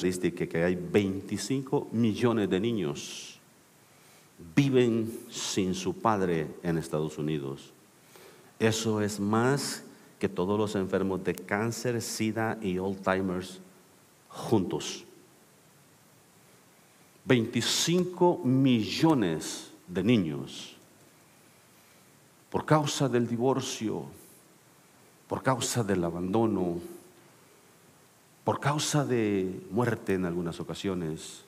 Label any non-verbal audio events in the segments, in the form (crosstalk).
Dice que hay 25 millones de niños viven sin su padre en Estados Unidos. Eso es más que todos los enfermos de cáncer, sida y Alzheimer's juntos. 25 millones de niños por causa del divorcio, por causa del abandono, por causa de muerte en algunas ocasiones.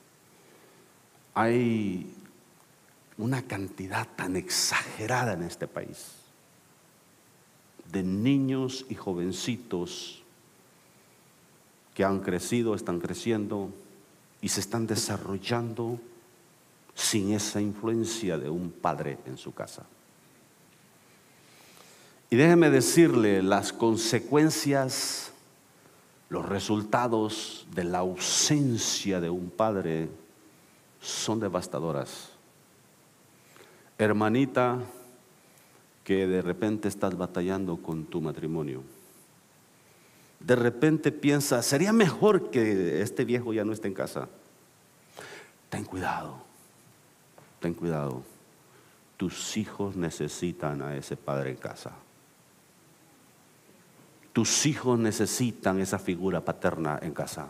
Hay una cantidad tan exagerada en este país de niños y jovencitos que han crecido, están creciendo y se están desarrollando sin esa influencia de un padre en su casa. Y déjeme decirle las consecuencias, los resultados de la ausencia de un padre son devastadoras. Hermanita, que de repente estás batallando con tu matrimonio. De repente piensas, sería mejor que este viejo ya no esté en casa. Ten cuidado, ten cuidado. Tus hijos necesitan a ese padre en casa. Tus hijos necesitan esa figura paterna en casa.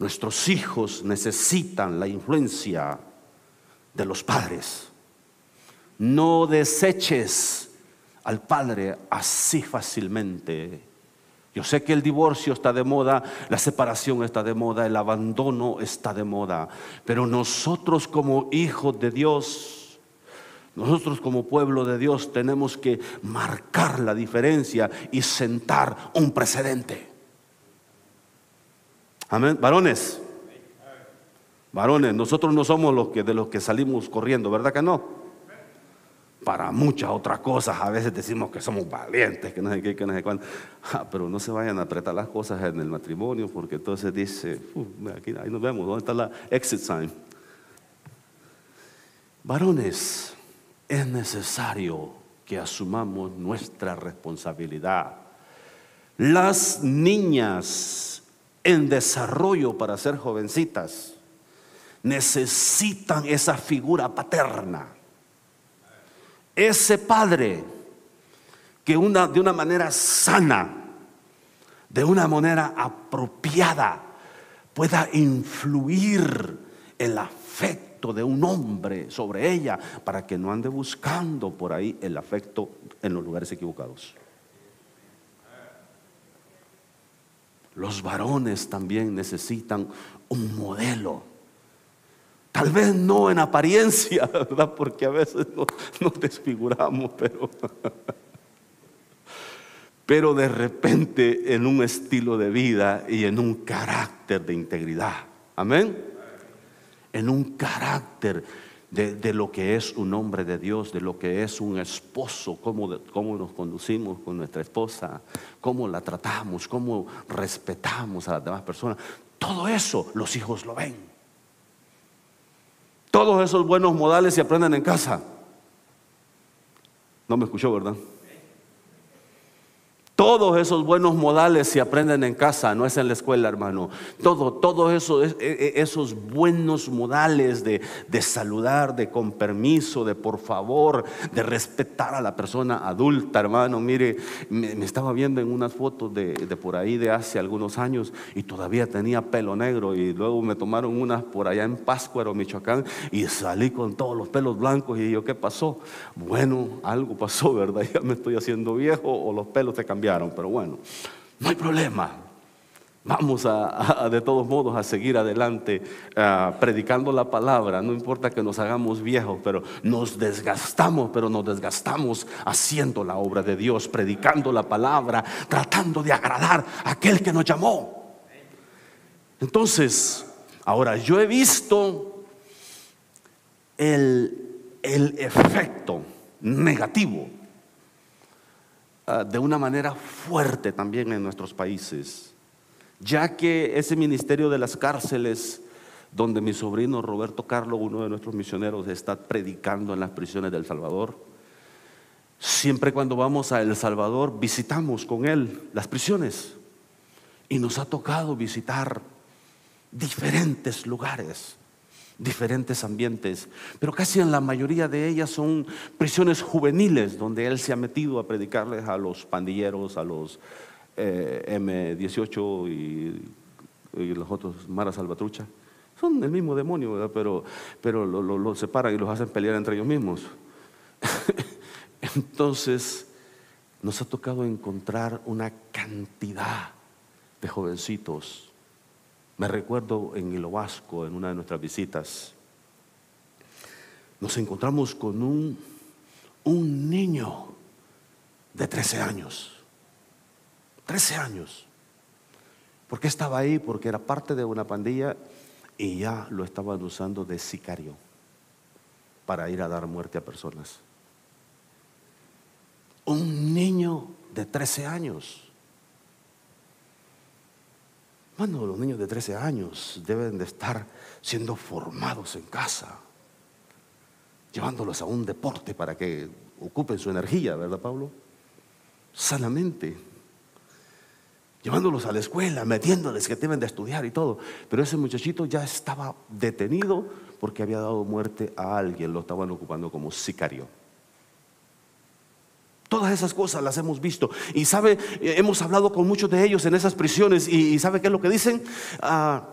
Nuestros hijos necesitan la influencia de los padres. No deseches al padre así fácilmente. Yo sé que el divorcio está de moda, la separación está de moda, el abandono está de moda, pero nosotros como hijos de Dios, nosotros como pueblo de Dios tenemos que marcar la diferencia y sentar un precedente. Amén. Varones. Varones, nosotros no somos los que de los que salimos corriendo, ¿verdad que no? Para muchas otras cosas a veces decimos que somos valientes, que no sé qué, que no sé cuándo. Ah, pero no se vayan a apretar las cosas en el matrimonio, porque entonces dice, aquí, ahí nos vemos, ¿dónde está la exit sign? Varones, es necesario que asumamos nuestra responsabilidad. Las niñas en desarrollo para ser jovencitas necesitan esa figura paterna. Ese padre que una, de una manera sana, de una manera apropiada, pueda influir el afecto de un hombre sobre ella para que no ande buscando por ahí el afecto en los lugares equivocados. Los varones también necesitan un modelo. Tal vez no en apariencia, (laughs) ¿verdad? Porque a veces nos, desfiguramos, pero, (laughs) pero de repente en un estilo de vida y en un carácter de integridad. Amén. En un carácter de, lo que es un hombre de Dios, de lo que es un esposo, cómo, cómo nos conducimos con nuestra esposa, cómo la tratamos, cómo respetamos a las demás personas. Todo eso los hijos lo ven. Todos esos buenos modales se aprenden en casa. No me escuchó, ¿verdad? Todos esos buenos modales se aprenden en casa, no es en la escuela, hermano. Todo, todos esos, e, e, esos buenos modales de, saludar, de con permiso, de por favor, de respetar a la persona adulta, hermano. Mire, me, estaba viendo en unas fotos de, por ahí de hace algunos años y todavía tenía pelo negro y luego me tomaron unas por allá en Páscuaro, Michoacán y salí con todos los pelos blancos y yo, ¿qué pasó? Bueno, algo pasó, ¿verdad? (laughs) Ya me estoy haciendo viejo o los pelos se cambiaron pero bueno, no hay problema. Vamos a, de todos modos a seguir adelante ah, predicando la palabra. No importa que nos hagamos viejos, pero nos desgastamos, pero nos desgastamos haciendo la obra de Dios, predicando la palabra, tratando de agradar a aquel que nos llamó. Entonces, ahora yo he visto el, el efecto negativo Ah, de una manera fuerte también en nuestros países, ya que ese ministerio de las cárceles, donde mi sobrino Roberto Carlos, uno de nuestros misioneros, está predicando en las prisiones de El Salvador, siempre cuando vamos a El Salvador visitamos con él las prisiones. Y nos ha tocado visitar diferentes lugares, diferentes ambientes, pero casi en la mayoría de ellas son prisiones juveniles donde él se ha metido a predicarles a los pandilleros, a los eh, M18 y, los otros Mara Salvatrucha. Son el mismo demonio, pero, pero los lo, separan y los hacen pelear entre ellos mismos. (laughs) Entonces, nos ha tocado encontrar una cantidad de jovencitos. Me recuerdo en el Vasco, en una de nuestras visitas, nos encontramos con un, un niño de 13 años. 13 años. ¿Por qué estaba ahí? Porque era parte de una pandilla y ya lo estaban usando de sicario para ir a dar muerte a personas. Un niño de 13 años. Bueno, los niños de 13 años deben de estar siendo formados en casa, llevándolos a un deporte para que ocupen su energía, ¿verdad, Pablo? Sanamente, llevándolos a la escuela, metiéndoles que deben de estudiar y todo. Pero ese muchachito ya estaba detenido porque había dado muerte a alguien, lo estaban ocupando como sicario. Todas esas cosas las hemos visto. Y sabe, eh, hemos hablado con muchos de ellos en esas prisiones. Y, sabe qué es lo que dicen. Ah,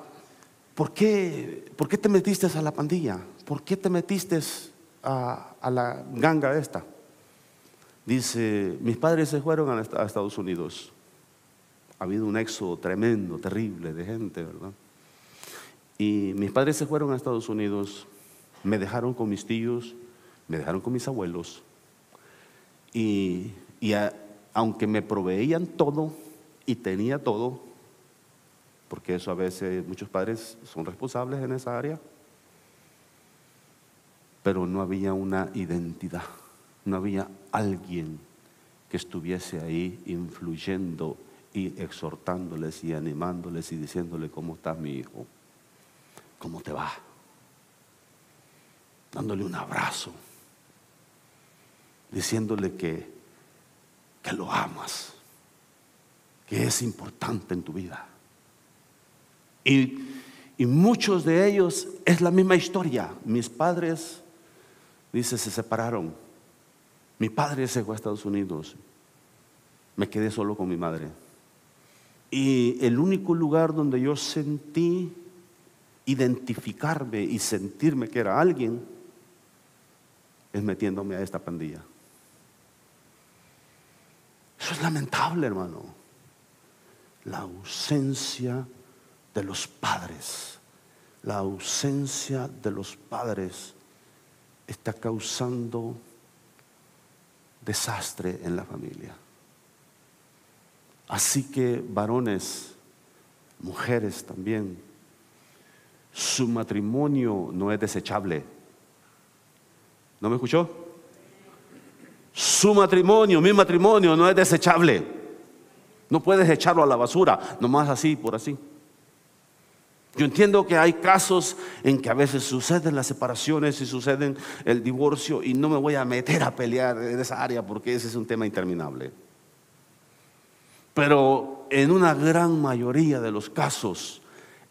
¿por, qué, ¿Por qué te metiste a la pandilla? ¿Por qué te metiste a, la ganga esta? Dice, mis padres se fueron a Estados Unidos. Ha habido un éxodo tremendo, terrible de gente, ¿verdad? Y mis padres se fueron a Estados Unidos, me dejaron con mis tíos, me dejaron con mis abuelos y, aunque me proveían todo y tenía todo, porque eso a veces muchos padres son responsables en esa área, pero no había una identidad, no había alguien que estuviese ahí influyendo y exhortándoles y animándoles y diciéndole cómo está mi hijo, cómo te va, dándole un abrazo diciéndole que, que lo amas, que es importante en tu vida. Y, y muchos de ellos es la misma historia. Mis padres, dice, se separaron. Mi padre se fue a Estados Unidos. Me quedé solo con mi madre. Y el único lugar donde yo sentí identificarme y sentirme que era alguien es metiéndome a esta pandilla. Es lamentable, hermano. La ausencia de los padres, la ausencia de los padres está causando desastre en la familia. Así que varones, mujeres también, su matrimonio no es desechable. ¿No me escuchó? Su matrimonio, mi matrimonio no es desechable. No puedes echarlo a la basura, nomás así, por así. Yo entiendo que hay casos en que a veces suceden las separaciones y suceden el divorcio y no me voy a meter a pelear en esa área porque ese es un tema interminable. Pero en una gran mayoría de los casos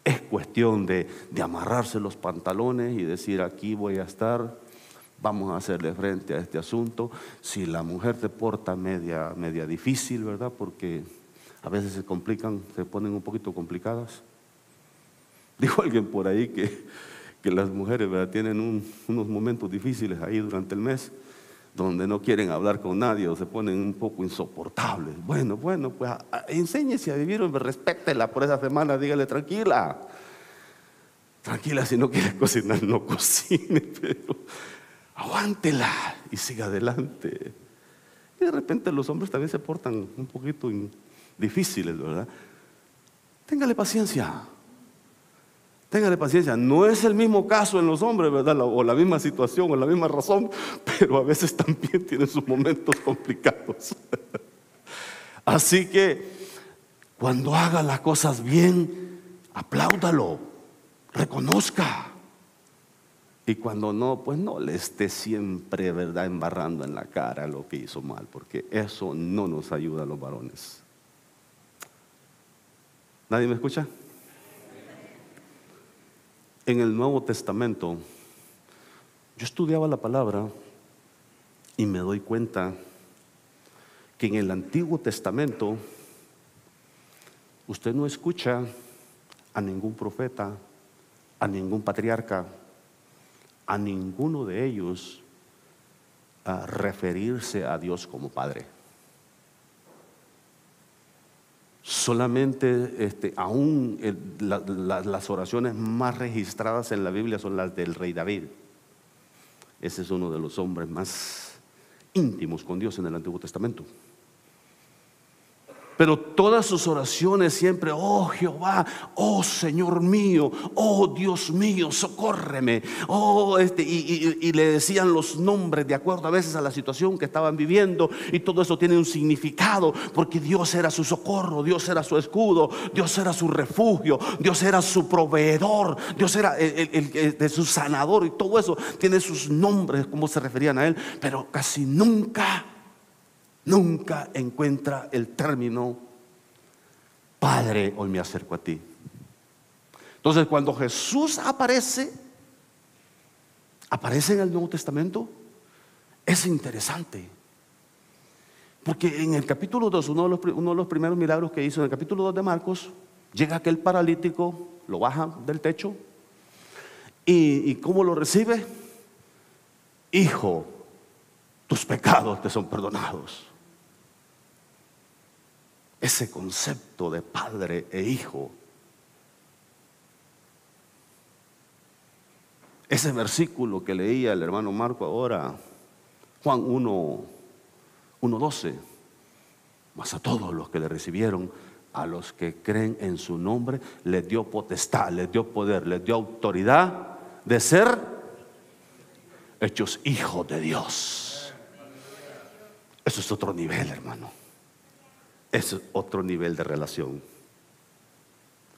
es cuestión de, de amarrarse los pantalones y decir aquí voy a estar vamos a hacerle frente a este asunto. Si la mujer te porta media, media difícil, ¿verdad? Porque a veces se complican, se ponen un poquito complicadas. (laughs) Dijo alguien por ahí que, que las mujeres tienen unos momentos difíciles ahí durante el mes, donde no quieren hablar con nadie o se ponen un poco insoportables. Bueno, bueno, pues enséñese a vivir, respétela por esa semana, dígale tranquila. Tranquila, si no quiere cocinar, no cocine, (laughs) pero aguántela y siga adelante. Y de repente los hombres también se portan un poquito difíciles, ¿verdad? Téngale paciencia. Téngale paciencia. No es el mismo caso en los hombres, ¿verdad? O la misma situación o la misma razón, (laughs) pero a veces también tienen sus momentos complicados. (laughs) Así que cuando haga las cosas bien, apláudalo, reconozca. Y cuando no, pues no le esté siempre, ¿verdad?, embarrando en la cara lo que hizo mal, porque eso no nos ayuda a los varones. ¿Nadie me escucha? En el Nuevo Testamento, yo estudiaba la palabra y me doy cuenta que en el Antiguo Testamento usted no escucha a ningún profeta, a ningún patriarca, a ninguno de ellos a referirse a Dios como Padre. Solamente, este, aún las oraciones más registradas en la Biblia son las del rey David. Ese es uno de los hombres más íntimos con Dios en el Antiguo Testamento. Pero todas sus oraciones siempre, oh Jehová, oh Señor mío, oh Dios mío, socórreme. Oh, este, y, le decían los nombres de acuerdo a veces a la situación que estaban viviendo. Y todo eso tiene un significado, porque Dios era su socorro, Dios era su escudo, Dios era su refugio, Dios era su proveedor, Dios era el, su sanador. Y todo eso tiene sus nombres, como se referían a él. Pero casi nunca nunca encuentra el término, Padre, hoy me acerco a ti. Entonces, cuando Jesús aparece, aparece en el Nuevo Testamento, es interesante. Porque en el capítulo 2, uno de, los, primeros milagros que hizo, en el capítulo 2 de Marcos, llega aquel paralítico, lo baja del techo, y, y ¿cómo lo recibe? Hijo, tus pecados te son perdonados. Ese concepto de padre e hijo. Ese versículo que leía el hermano Marco ahora, Juan 1, 1.12, mas a todos los que le recibieron, a los que creen en su nombre, les dio potestad, les dio poder, les dio autoridad de ser hechos hijos de Dios. Eso es otro nivel, hermano. Es otro nivel de relación.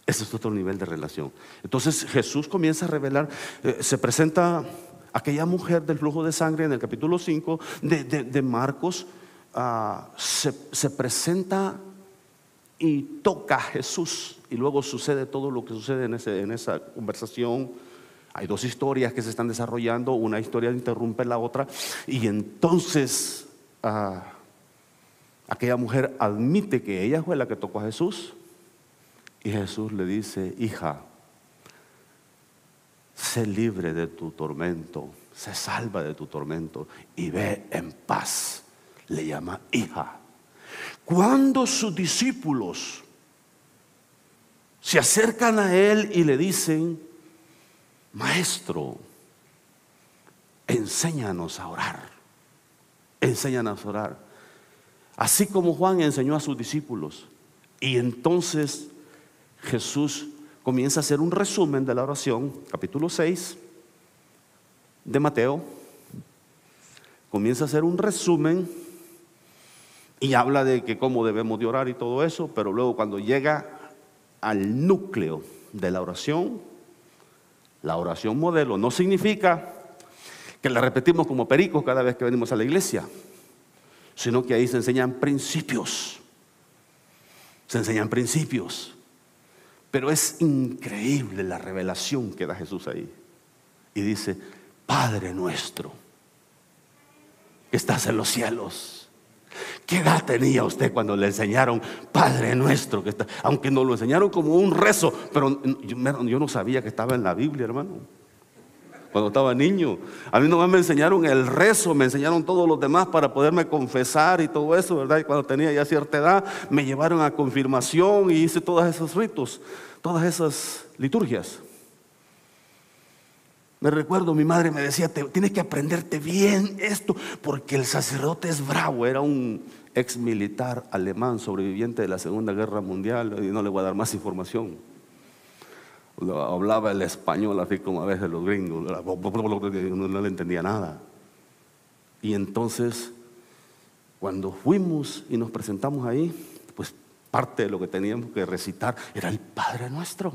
Ese es otro nivel de relación. Entonces Jesús comienza a revelar, eh, se presenta aquella mujer del flujo de sangre en el capítulo 5 de, Marcos, ah, se, presenta y toca a Jesús. Y luego sucede todo lo que sucede en esa conversación. Hay dos historias que se están desarrollando, una historia interrumpe la otra. Y entonces... Ah, aquella mujer admite que ella fue la que tocó a Jesús y Jesús le dice, hija, sé libre de tu tormento, sé salva de tu tormento y ve en paz. Le llama hija. Cuando sus discípulos se acercan a él y le dicen, maestro, enséñanos a orar, enséñanos a orar. Así como Juan enseñó a sus discípulos. Y entonces Jesús comienza a hacer un resumen de la oración, capítulo 6 de Mateo. Comienza a hacer un resumen y habla de que cómo debemos de orar y todo eso, pero luego cuando llega al núcleo de la oración, la oración modelo no significa que la repetimos como pericos cada vez que venimos a la iglesia sino que ahí se enseñan principios. Se enseñan principios. Pero es increíble la revelación que da Jesús ahí. Y dice, Padre nuestro, que estás en los cielos. ¿Qué edad tenía usted cuando le enseñaron Padre nuestro? Que está, aunque nos lo enseñaron como un rezo, pero yo no sabía que estaba en la Biblia, hermano cuando estaba niño. A mí nomás me enseñaron el rezo, me enseñaron todos los demás para poderme confesar y todo eso, ¿verdad? Y cuando tenía ya cierta edad, me llevaron a confirmación y hice todos esos ritos, todas esas liturgias. Me recuerdo, mi madre me decía, tienes que aprenderte bien esto, porque el sacerdote es bravo, era un ex militar alemán sobreviviente de la Segunda Guerra Mundial, y no le voy a dar más información hablaba el español así como a veces los gringos, no le entendía nada. Y entonces, cuando fuimos y nos presentamos ahí, pues parte de lo que teníamos que recitar era el Padre Nuestro,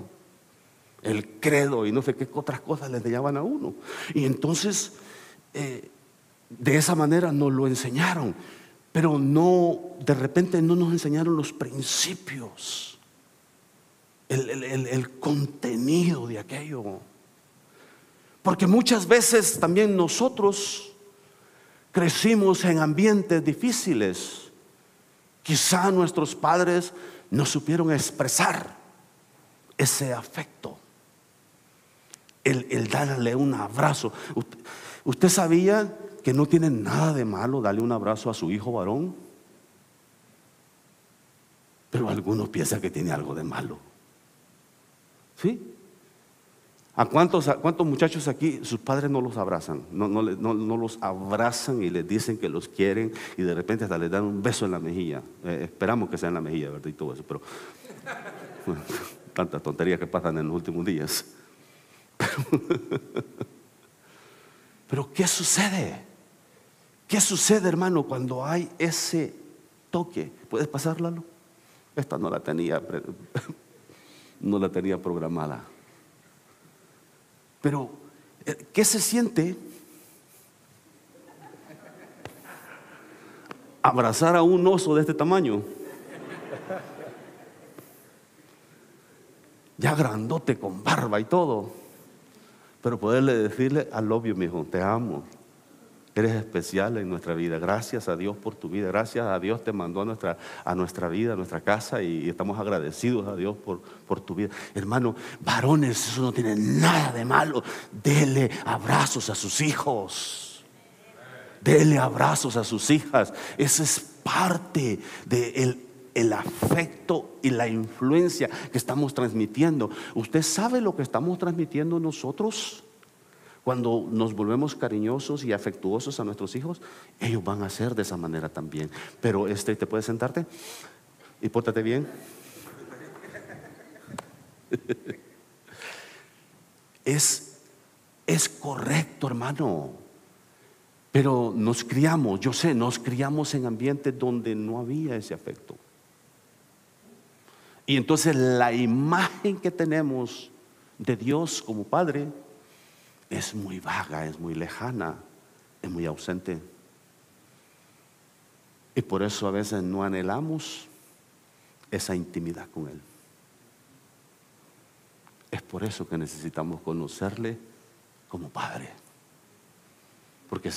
el credo y no sé qué otras cosas le enseñaban a uno. Y entonces, eh, de esa manera nos lo enseñaron, pero no, de repente no nos enseñaron los principios el, contenido de aquello. Porque muchas veces también nosotros crecimos en ambientes difíciles. Quizá nuestros padres no supieron expresar ese afecto. El, darle un abrazo. ¿Usted sabía que no tiene nada de malo darle un abrazo a su hijo varón? Pero algunos piensan que tiene algo de malo. ¿Sí? ¿A cuántos, cuántos muchachos aquí sus padres no los abrazan? No, no, los abrazan y les dicen que los quieren y de repente hasta les dan un beso en la mejilla. Eh, esperamos que sea en la mejilla, ¿verdad? Y todo eso, pero (laughs) tantas tonterías que pasan en los últimos días. (laughs) pero ¿qué sucede? ¿Qué sucede, hermano, cuando hay ese toque? ¿Puedes pasarla? Esta no la tenía, no la tenía programada. Pero, eh, ¿qué se siente abrazar a un oso de este tamaño? Ya grandote, con barba y todo. Pero poderle decirle al obvio, mi hijo, te amo. Eres especial en nuestra vida. Gracias a Dios por tu vida. Gracias a Dios te mandó a nuestra, a nuestra vida, a nuestra casa y estamos agradecidos a Dios por, por tu vida. Hermano, varones, eso no tiene nada de malo. Dele abrazos a sus hijos. Dele abrazos a sus hijas. Esa es parte del el afecto y la influencia que estamos transmitiendo. ¿Usted sabe lo que estamos transmitiendo nosotros? Cuando nos volvemos cariñosos y afectuosos a nuestros hijos, ellos van a ser de esa manera también. Pero este, ¿te puedes sentarte? Y pórtate bien. (laughs) es, es correcto, hermano. Pero nos criamos, yo sé, nos criamos en ambientes donde no había ese afecto. Y entonces la imagen que tenemos de Dios como Padre es muy vaga, es muy lejana, es muy ausente. Y por eso a veces no anhelamos esa intimidad con Él. Es por eso que necesitamos conocerle como Padre. Porque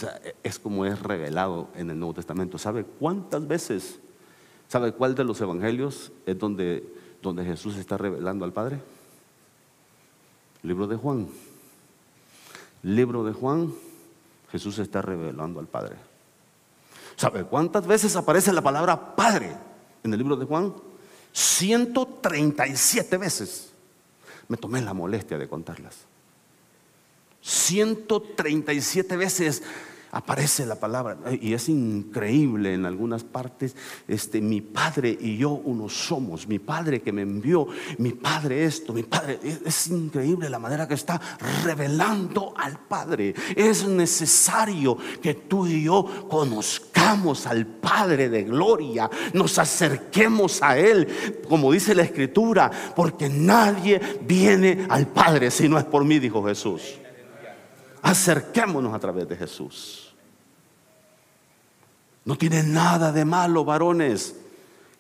es como es revelado en el Nuevo Testamento. ¿Sabe cuántas veces? ¿Sabe cuál de los evangelios es donde, donde Jesús está revelando al Padre? El libro de Juan libro de Juan, Jesús está revelando al Padre. ¿Sabe cuántas veces aparece la palabra Padre en el libro de Juan? 137 veces. Me tomé la molestia de contarlas. 137 veces aparece la palabra y es increíble en algunas partes este mi padre y yo uno somos mi padre que me envió mi padre esto mi padre es, increíble la manera que está revelando al padre. Es necesario que tú y yo conozcamos al padre de gloria nos acerquemos a él como dice la escritura porque nadie viene al padre si no es por mí dijo Jesús Acerquémonos a través de Jesús. No tiene nada de malo, varones,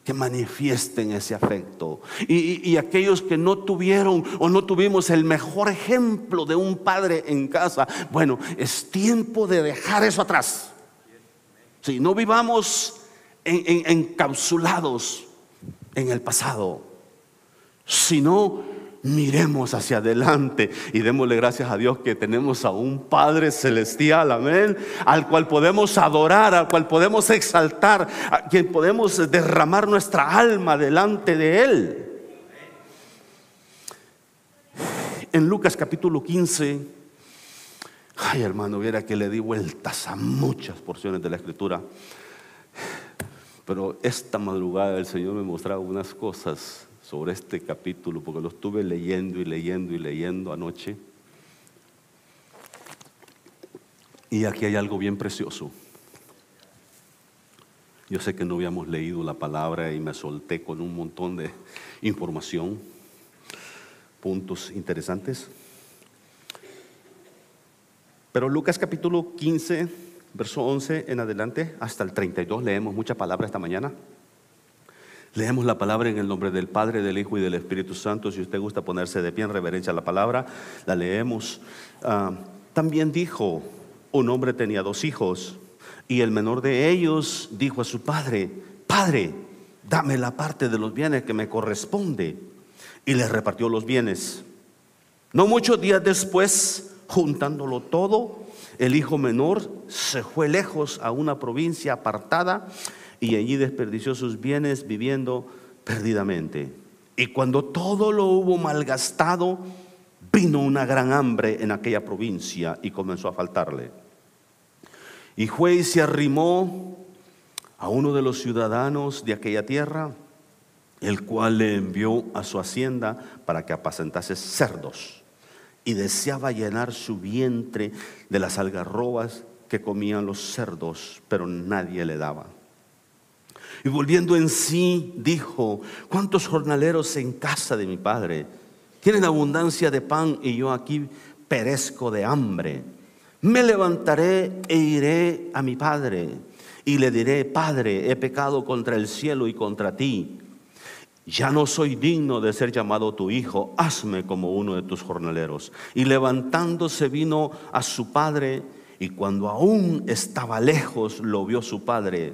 que manifiesten ese afecto. Y, aquellos que no tuvieron o no tuvimos el mejor ejemplo de un padre en casa, bueno, es tiempo de dejar eso atrás. Si no vivamos encapsulados en el pasado, sino miremos hacia adelante y démosle gracias a Dios que tenemos a un Padre celestial, amén, al cual podemos adorar, al cual podemos exaltar, a quien podemos derramar nuestra alma delante de Él. En Lucas capítulo 15, ay hermano, viera que le di vueltas a muchas porciones de la escritura, pero esta madrugada el Señor me mostraba unas cosas sobre este capítulo porque lo estuve leyendo y leyendo y leyendo anoche. Y aquí hay algo bien precioso. Yo sé que no habíamos leído la palabra y me solté con un montón de información, puntos interesantes. Pero Lucas capítulo 15, verso 11 en adelante, hasta el 32, leemos mucha palabra esta mañana. Leemos la palabra en el nombre del Padre, del Hijo y del Espíritu Santo. Si usted gusta ponerse de pie en reverencia a la palabra, la leemos. Ah, también dijo, un hombre tenía dos hijos y el menor de ellos dijo a su padre, Padre, dame la parte de los bienes que me corresponde. Y le repartió los bienes. No muchos días después, juntándolo todo, el hijo menor se fue lejos a una provincia apartada y allí desperdició sus bienes viviendo perdidamente. Y cuando todo lo hubo malgastado, vino una gran hambre en aquella provincia y comenzó a faltarle. Y fue y se arrimó a uno de los ciudadanos de aquella tierra, el cual le envió a su hacienda para que apacentase cerdos. Y deseaba llenar su vientre de las algarrobas que comían los cerdos, pero nadie le daba. Y volviendo en sí, dijo, ¿cuántos jornaleros en casa de mi padre tienen abundancia de pan y yo aquí perezco de hambre? Me levantaré e iré a mi padre y le diré, Padre, he pecado contra el cielo y contra ti. Ya no soy digno de ser llamado tu hijo, hazme como uno de tus jornaleros. Y levantándose vino a su padre y cuando aún estaba lejos lo vio su padre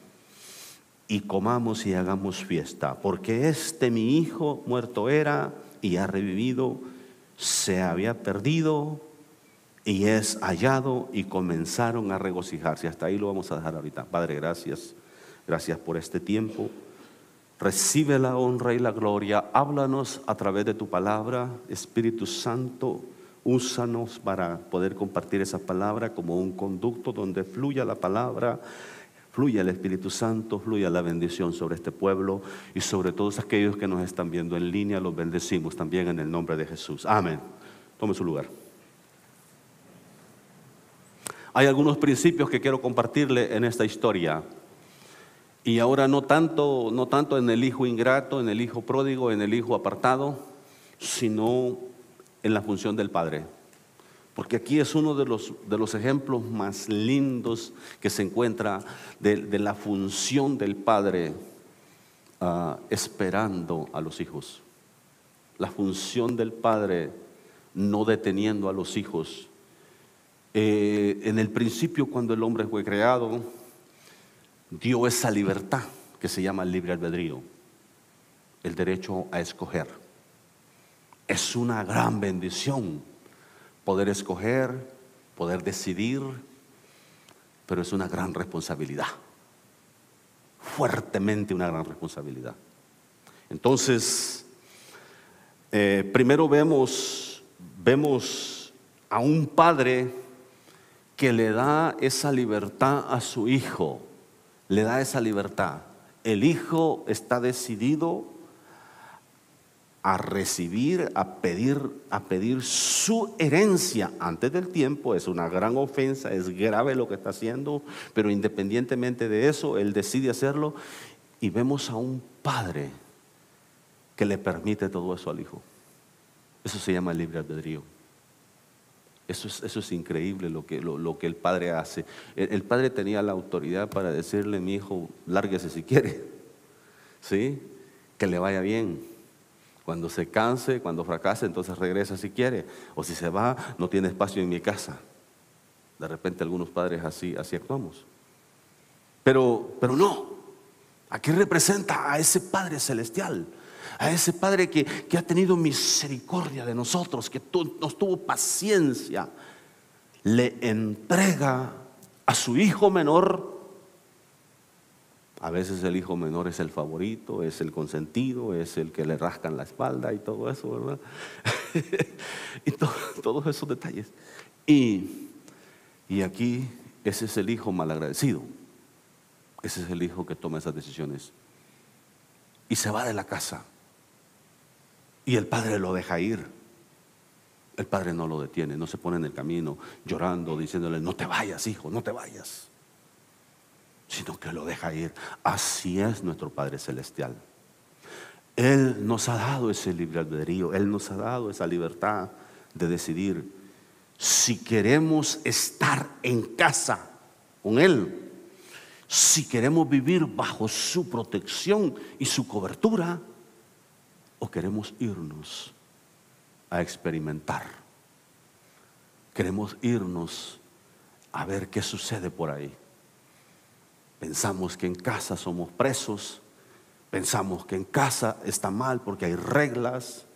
y comamos y hagamos fiesta, porque este mi hijo muerto era y ha revivido, se había perdido y es hallado y comenzaron a regocijarse. Hasta ahí lo vamos a dejar ahorita. Padre, gracias. Gracias por este tiempo. Recibe la honra y la gloria. Háblanos a través de tu palabra. Espíritu Santo, úsanos para poder compartir esa palabra como un conducto donde fluya la palabra Fluya el Espíritu Santo, fluya la bendición sobre este pueblo y sobre todos aquellos que nos están viendo en línea, los bendecimos también en el nombre de Jesús. Amén. Tome su lugar. Hay algunos principios que quiero compartirle en esta historia. Y ahora no tanto, no tanto en el hijo ingrato, en el hijo pródigo, en el hijo apartado, sino en la función del Padre. Porque aquí es uno de los, de los ejemplos más lindos que se encuentra de, la función del padre ah, esperando a los hijos. La función del padre no deteniendo a los hijos. Eh, en el principio, cuando el hombre fue creado, dio esa libertad que se llama libre albedrío, el derecho a escoger. Es una gran bendición poder escoger, poder decidir, pero es una gran responsabilidad, fuertemente una gran responsabilidad. Entonces, eh, primero vemos, vemos a un padre que le da esa libertad a su hijo, le da esa libertad. El hijo está decidido a recibir, a pedir, a pedir su herencia antes del tiempo. Es una gran ofensa, es grave lo que está haciendo, pero independientemente de eso, él decide hacerlo y vemos a un padre que le permite todo eso al hijo. Eso se llama libre albedrío. Eso es, eso es increíble lo que, lo, que el padre hace. El, padre tenía la autoridad para decirle, mi hijo, lárguese si quiere, (laughs) ¿sí? Que le vaya bien cuando se canse, cuando fracase, entonces regresa si quiere. O si se va, no tiene espacio en mi casa. De repente algunos padres así, así actuamos. Pero, pero no. Aquí representa a ese Padre celestial, a ese Padre que, que ha tenido misericordia de nosotros, que nos tuvo paciencia. Le entrega a su hijo menor a veces el hijo menor es el favorito, es el consentido, es el que le rascan la espalda y todo eso, ¿verdad? (laughs) y todos esos detalles. Y, y aquí ese es el hijo malagradecido. Ese es el hijo que toma esas decisiones. Y se va de la casa. Y el padre lo deja ir. El padre no lo detiene, no se pone en el camino llorando, diciéndole, no te vayas, hijo, no te vayas, sino que lo deja ir. Así es nuestro Padre Celestial. Él nos ha dado ese libre albedrío, Él nos ha dado esa libertad de decidir si queremos estar en casa con Él, si queremos vivir bajo su protección y su cobertura, o queremos irnos a experimentar. Queremos irnos a ver qué sucede por ahí. Pensamos que en casa somos presos, pensamos que en casa está mal porque hay reglas,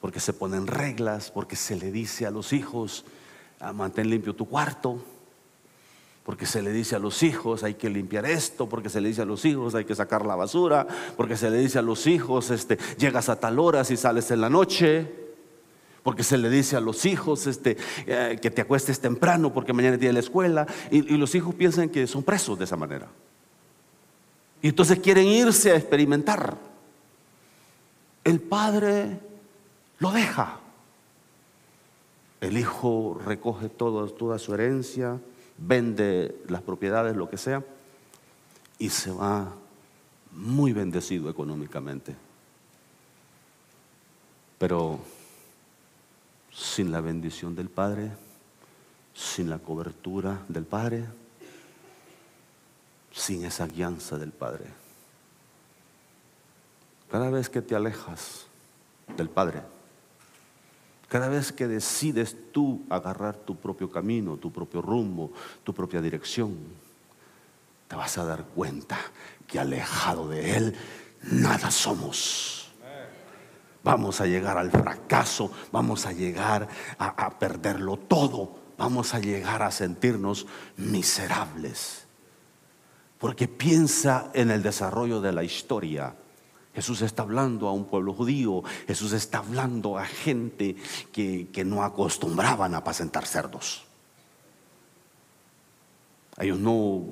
porque se ponen reglas, porque se le dice a los hijos, ah, mantén limpio tu cuarto, porque se le dice a los hijos hay que limpiar esto, porque se le dice a los hijos hay que sacar la basura, porque se le dice a los hijos este, llegas a tal hora si sales en la noche, porque se le dice a los hijos este, eh, que te acuestes temprano porque mañana tiene la escuela, y, y los hijos piensan que son presos de esa manera. Y entonces quieren irse a experimentar. El padre lo deja. El hijo recoge toda su herencia, vende las propiedades, lo que sea, y se va muy bendecido económicamente. Pero sin la bendición del Padre, sin la cobertura del Padre, sin esa guianza del Padre. Cada vez que te alejas del Padre, cada vez que decides tú agarrar tu propio camino, tu propio rumbo, tu propia dirección, te vas a dar cuenta que alejado de Él, nada somos. Vamos a llegar al fracaso, vamos a llegar a, perderlo todo, vamos a llegar a sentirnos miserables. Porque piensa en el desarrollo de la historia Jesús está hablando a un pueblo judío, Jesús está hablando a gente que, no acostumbraban a apacentar cerdos. Ellos no,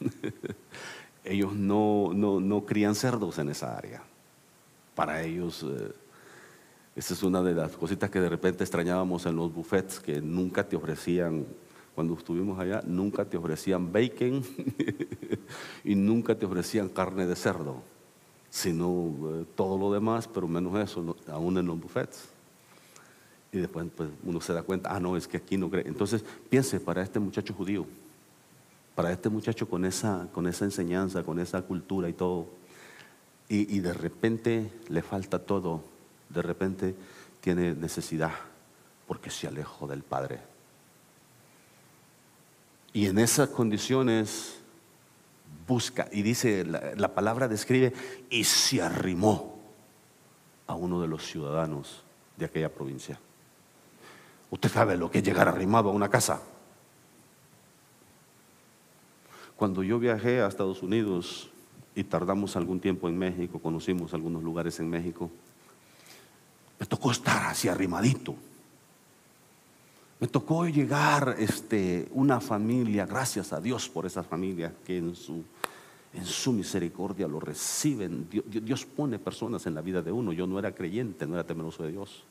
(laughs) ellos no, no, crían cerdos en esa área. Para ellos, eh, esa es una de las cositas que de repente extrañábamos en los buffets, que nunca te ofrecían, cuando estuvimos allá, nunca te ofrecían bacon (laughs) y nunca te ofrecían carne de cerdo sino eh, todo lo demás, pero menos eso, aún en los buffets. Y después pues, uno se da cuenta, ah, no, es que aquí no cree. Entonces, piense para este muchacho judío, para este muchacho con esa, con esa enseñanza, con esa cultura y todo, y, de repente le falta todo, de repente tiene necesidad, porque se alejó del Padre. Y en esas condiciones busca, y dice, la, palabra describe, y se arrimó a uno de los ciudadanos de aquella provincia. Usted sabe lo que es llegar arrimado a una casa. Cuando yo viajé a Estados Unidos y tardamos algún tiempo en México, conocimos algunos lugares en México, me tocó estar así arrimadito. Me tocó llegar este, una familia, gracias a Dios por esa familia que en su en su misericordia lo reciben. Dios, pone personas en la vida de uno. Yo no era creyente, no era temeroso de Dios.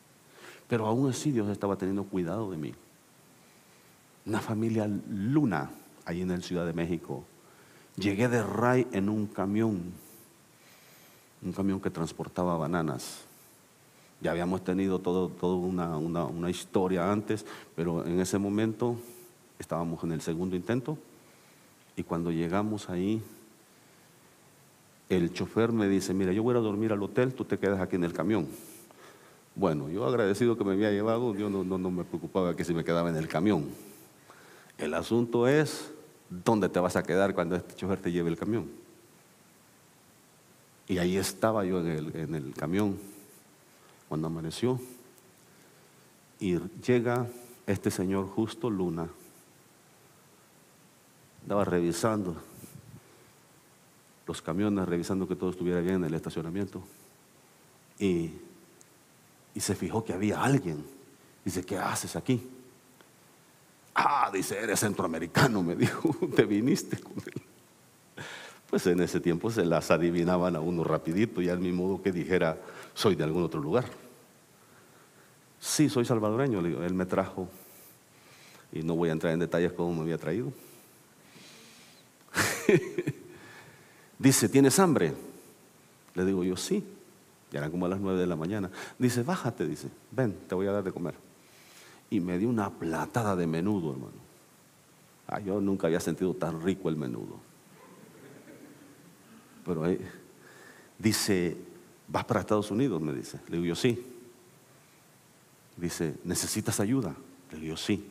Pero aún así Dios estaba teniendo cuidado de mí. Una familia luna, ahí en el Ciudad de México. Llegué de Ray en un camión, un camión que transportaba bananas. Ya habíamos tenido toda todo una, una historia antes, pero en ese momento estábamos en el segundo intento y cuando llegamos ahí el chofer me dice, mira, yo voy a dormir al hotel, tú te quedas aquí en el camión. Bueno, yo agradecido que me había llevado, yo no, no, me preocupaba que si me quedaba en el camión. El asunto es, ¿dónde te vas a quedar cuando este chofer te lleve el camión? Y ahí estaba yo en el, camión cuando amaneció. Y llega este señor justo Luna. Estaba revisando los camiones, revisando que todo estuviera bien en el estacionamiento. Y, y se fijó que había alguien. Dice, ¿qué haces aquí? Ah, dice, eres centroamericano, me dijo, (laughs) te viniste con él. Pues en ese tiempo se las adivinaban a uno rapidito, y al mismo modo que dijera, soy de algún otro lugar. Sí, soy salvadoreño, él me trajo. Y no voy a entrar en detalles cómo me había traído. (laughs) Dice, ¿tienes hambre? Le digo yo, sí. Ya eran como a las nueve de la mañana. Dice, bájate, dice, ven, te voy a dar de comer. Y me dio una platada de menudo, hermano. Ah, yo nunca había sentido tan rico el menudo. Pero ahí dice, ¿vas para Estados Unidos? Me dice. Le digo yo, sí. Dice, ¿necesitas ayuda? Le digo sí.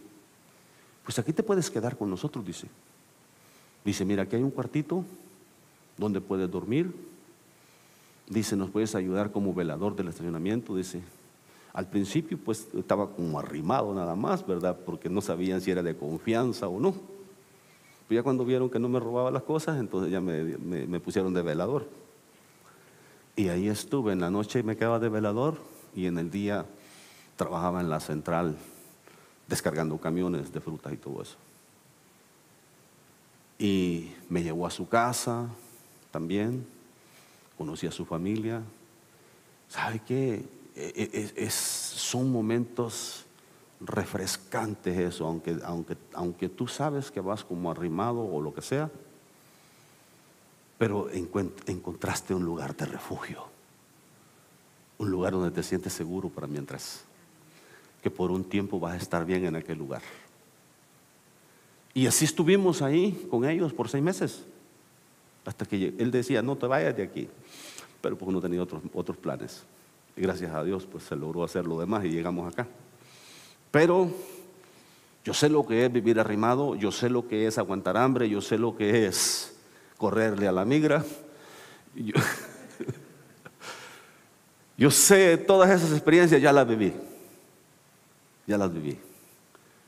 Pues aquí te puedes quedar con nosotros, dice. Dice, mira, aquí hay un cuartito donde puedes dormir. Dice, nos puedes ayudar como velador del estacionamiento. Dice, al principio pues estaba como arrimado nada más, ¿verdad? Porque no sabían si era de confianza o no. Pero ya cuando vieron que no me robaba las cosas, entonces ya me, me pusieron de velador. Y ahí estuve, en la noche me quedaba de velador y en el día trabajaba en la central descargando camiones de frutas y todo eso. Y me llevó a su casa también, conocí a su familia. ¿Sabe qué? E, e, es, son momentos refrescantes eso, aunque, aunque, aunque tú sabes que vas como arrimado o lo que sea, pero encontraste un lugar de refugio, un lugar donde te sientes seguro para mientras, que por un tiempo vas a estar bien en aquel lugar. Y así estuvimos ahí con ellos por seis meses, hasta que él decía, no te vayas de aquí, pero porque no tenía otros, otros planes. Y gracias a Dios, pues se logró hacer lo demás y llegamos acá. Pero yo sé lo que es vivir arrimado, yo sé lo que es aguantar hambre, yo sé lo que es correrle a la migra. Yo, (laughs) yo sé todas esas experiencias, ya las viví. Ya las viví.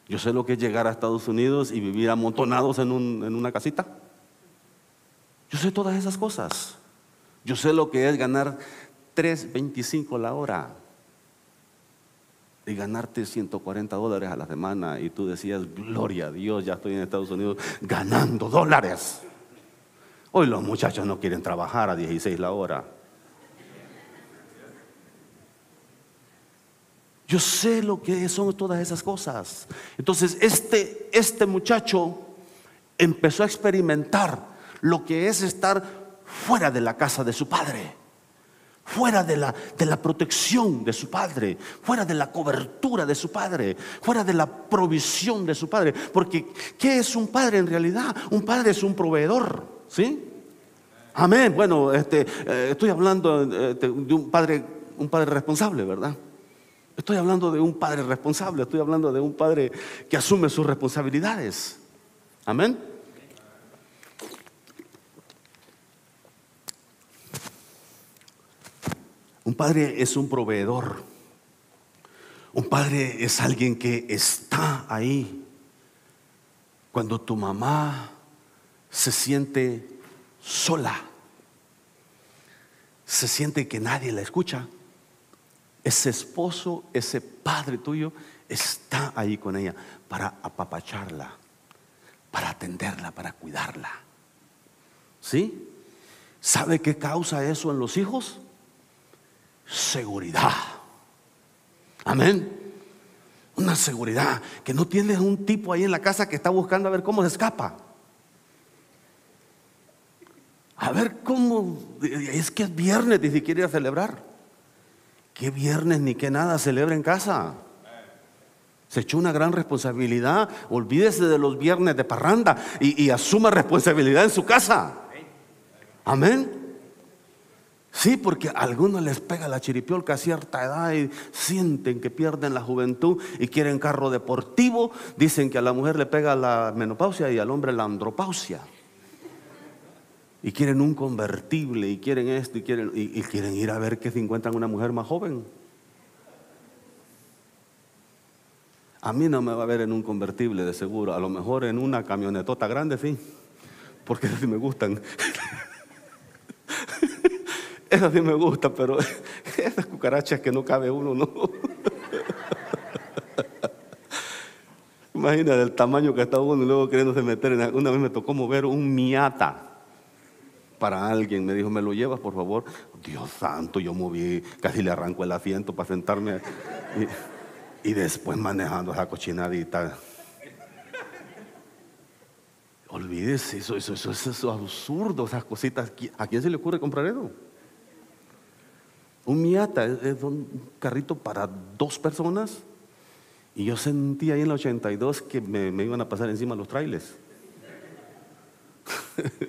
Yo sé lo que es llegar a Estados Unidos y vivir amontonados en, en una casita. Yo sé todas esas cosas. Yo sé lo que es ganar 3.25 la hora y ganarte 140 dólares a la semana y tú decías, gloria a Dios, ya estoy en Estados Unidos ganando dólares. Hoy los muchachos no quieren trabajar a 16 la hora. Yo sé lo que son todas esas cosas. Entonces, este, este muchacho empezó a experimentar lo que es estar fuera de la casa de su padre fuera de la, de la protección de su padre, fuera de la cobertura de su padre, fuera de la provisión de su padre. Porque, ¿qué es un padre en realidad? Un padre es un proveedor, ¿sí? Amén. Bueno, este, eh, estoy hablando eh, de, un padre, un padre responsable, ¿verdad? Estoy hablando de un padre responsable, estoy hablando de un padre que asume sus responsabilidades. Amén. Un padre es un proveedor. Un padre es alguien que está ahí. Cuando tu mamá se siente sola, se siente que nadie la escucha, ese esposo, ese padre tuyo, está ahí con ella para apapacharla, para atenderla, para cuidarla. ¿Sí? ¿Sabe qué causa eso en los hijos? Seguridad. Amén. Una seguridad que no tienes un tipo ahí en la casa que está buscando a ver cómo se escapa. A ver cómo, es que es viernes, ni siquiera ir celebrar. ¿Qué viernes ni qué nada celebra en casa? Se echó una gran responsabilidad. Olvídese de los viernes de parranda y, y asuma responsabilidad en su casa. Amén. Sí, porque a algunos les pega la chiripiolca a cierta edad y sienten que pierden la juventud y quieren carro deportivo. Dicen que a la mujer le pega la menopausia y al hombre la andropausia. Y quieren un convertible y quieren esto y quieren, y, quieren ir a ver que se encuentran una mujer más joven. A mí no me va a ver en un convertible de seguro, a lo mejor en una camionetota grande, sí, porque así (laughs) me gustan. (laughs) Esa sí me gusta, pero (laughs) esas cucarachas que no cabe uno, no. (laughs) Imagina del tamaño que está uno y luego queriéndose meter en. Una vez me tocó mover un miata para alguien. Me dijo, ¿me lo llevas, por favor? Dios santo, yo moví, casi le arranco el asiento para sentarme. Y después manejando esa cochinadita. Olvídese, eso, eso, eso, eso es absurdo, esas cositas. ¿A quién se le ocurre comprar eso? Un Miata es, un carrito para dos personas. Y yo sentí ahí en el 82 que me, me iban a pasar encima los trailers. (laughs)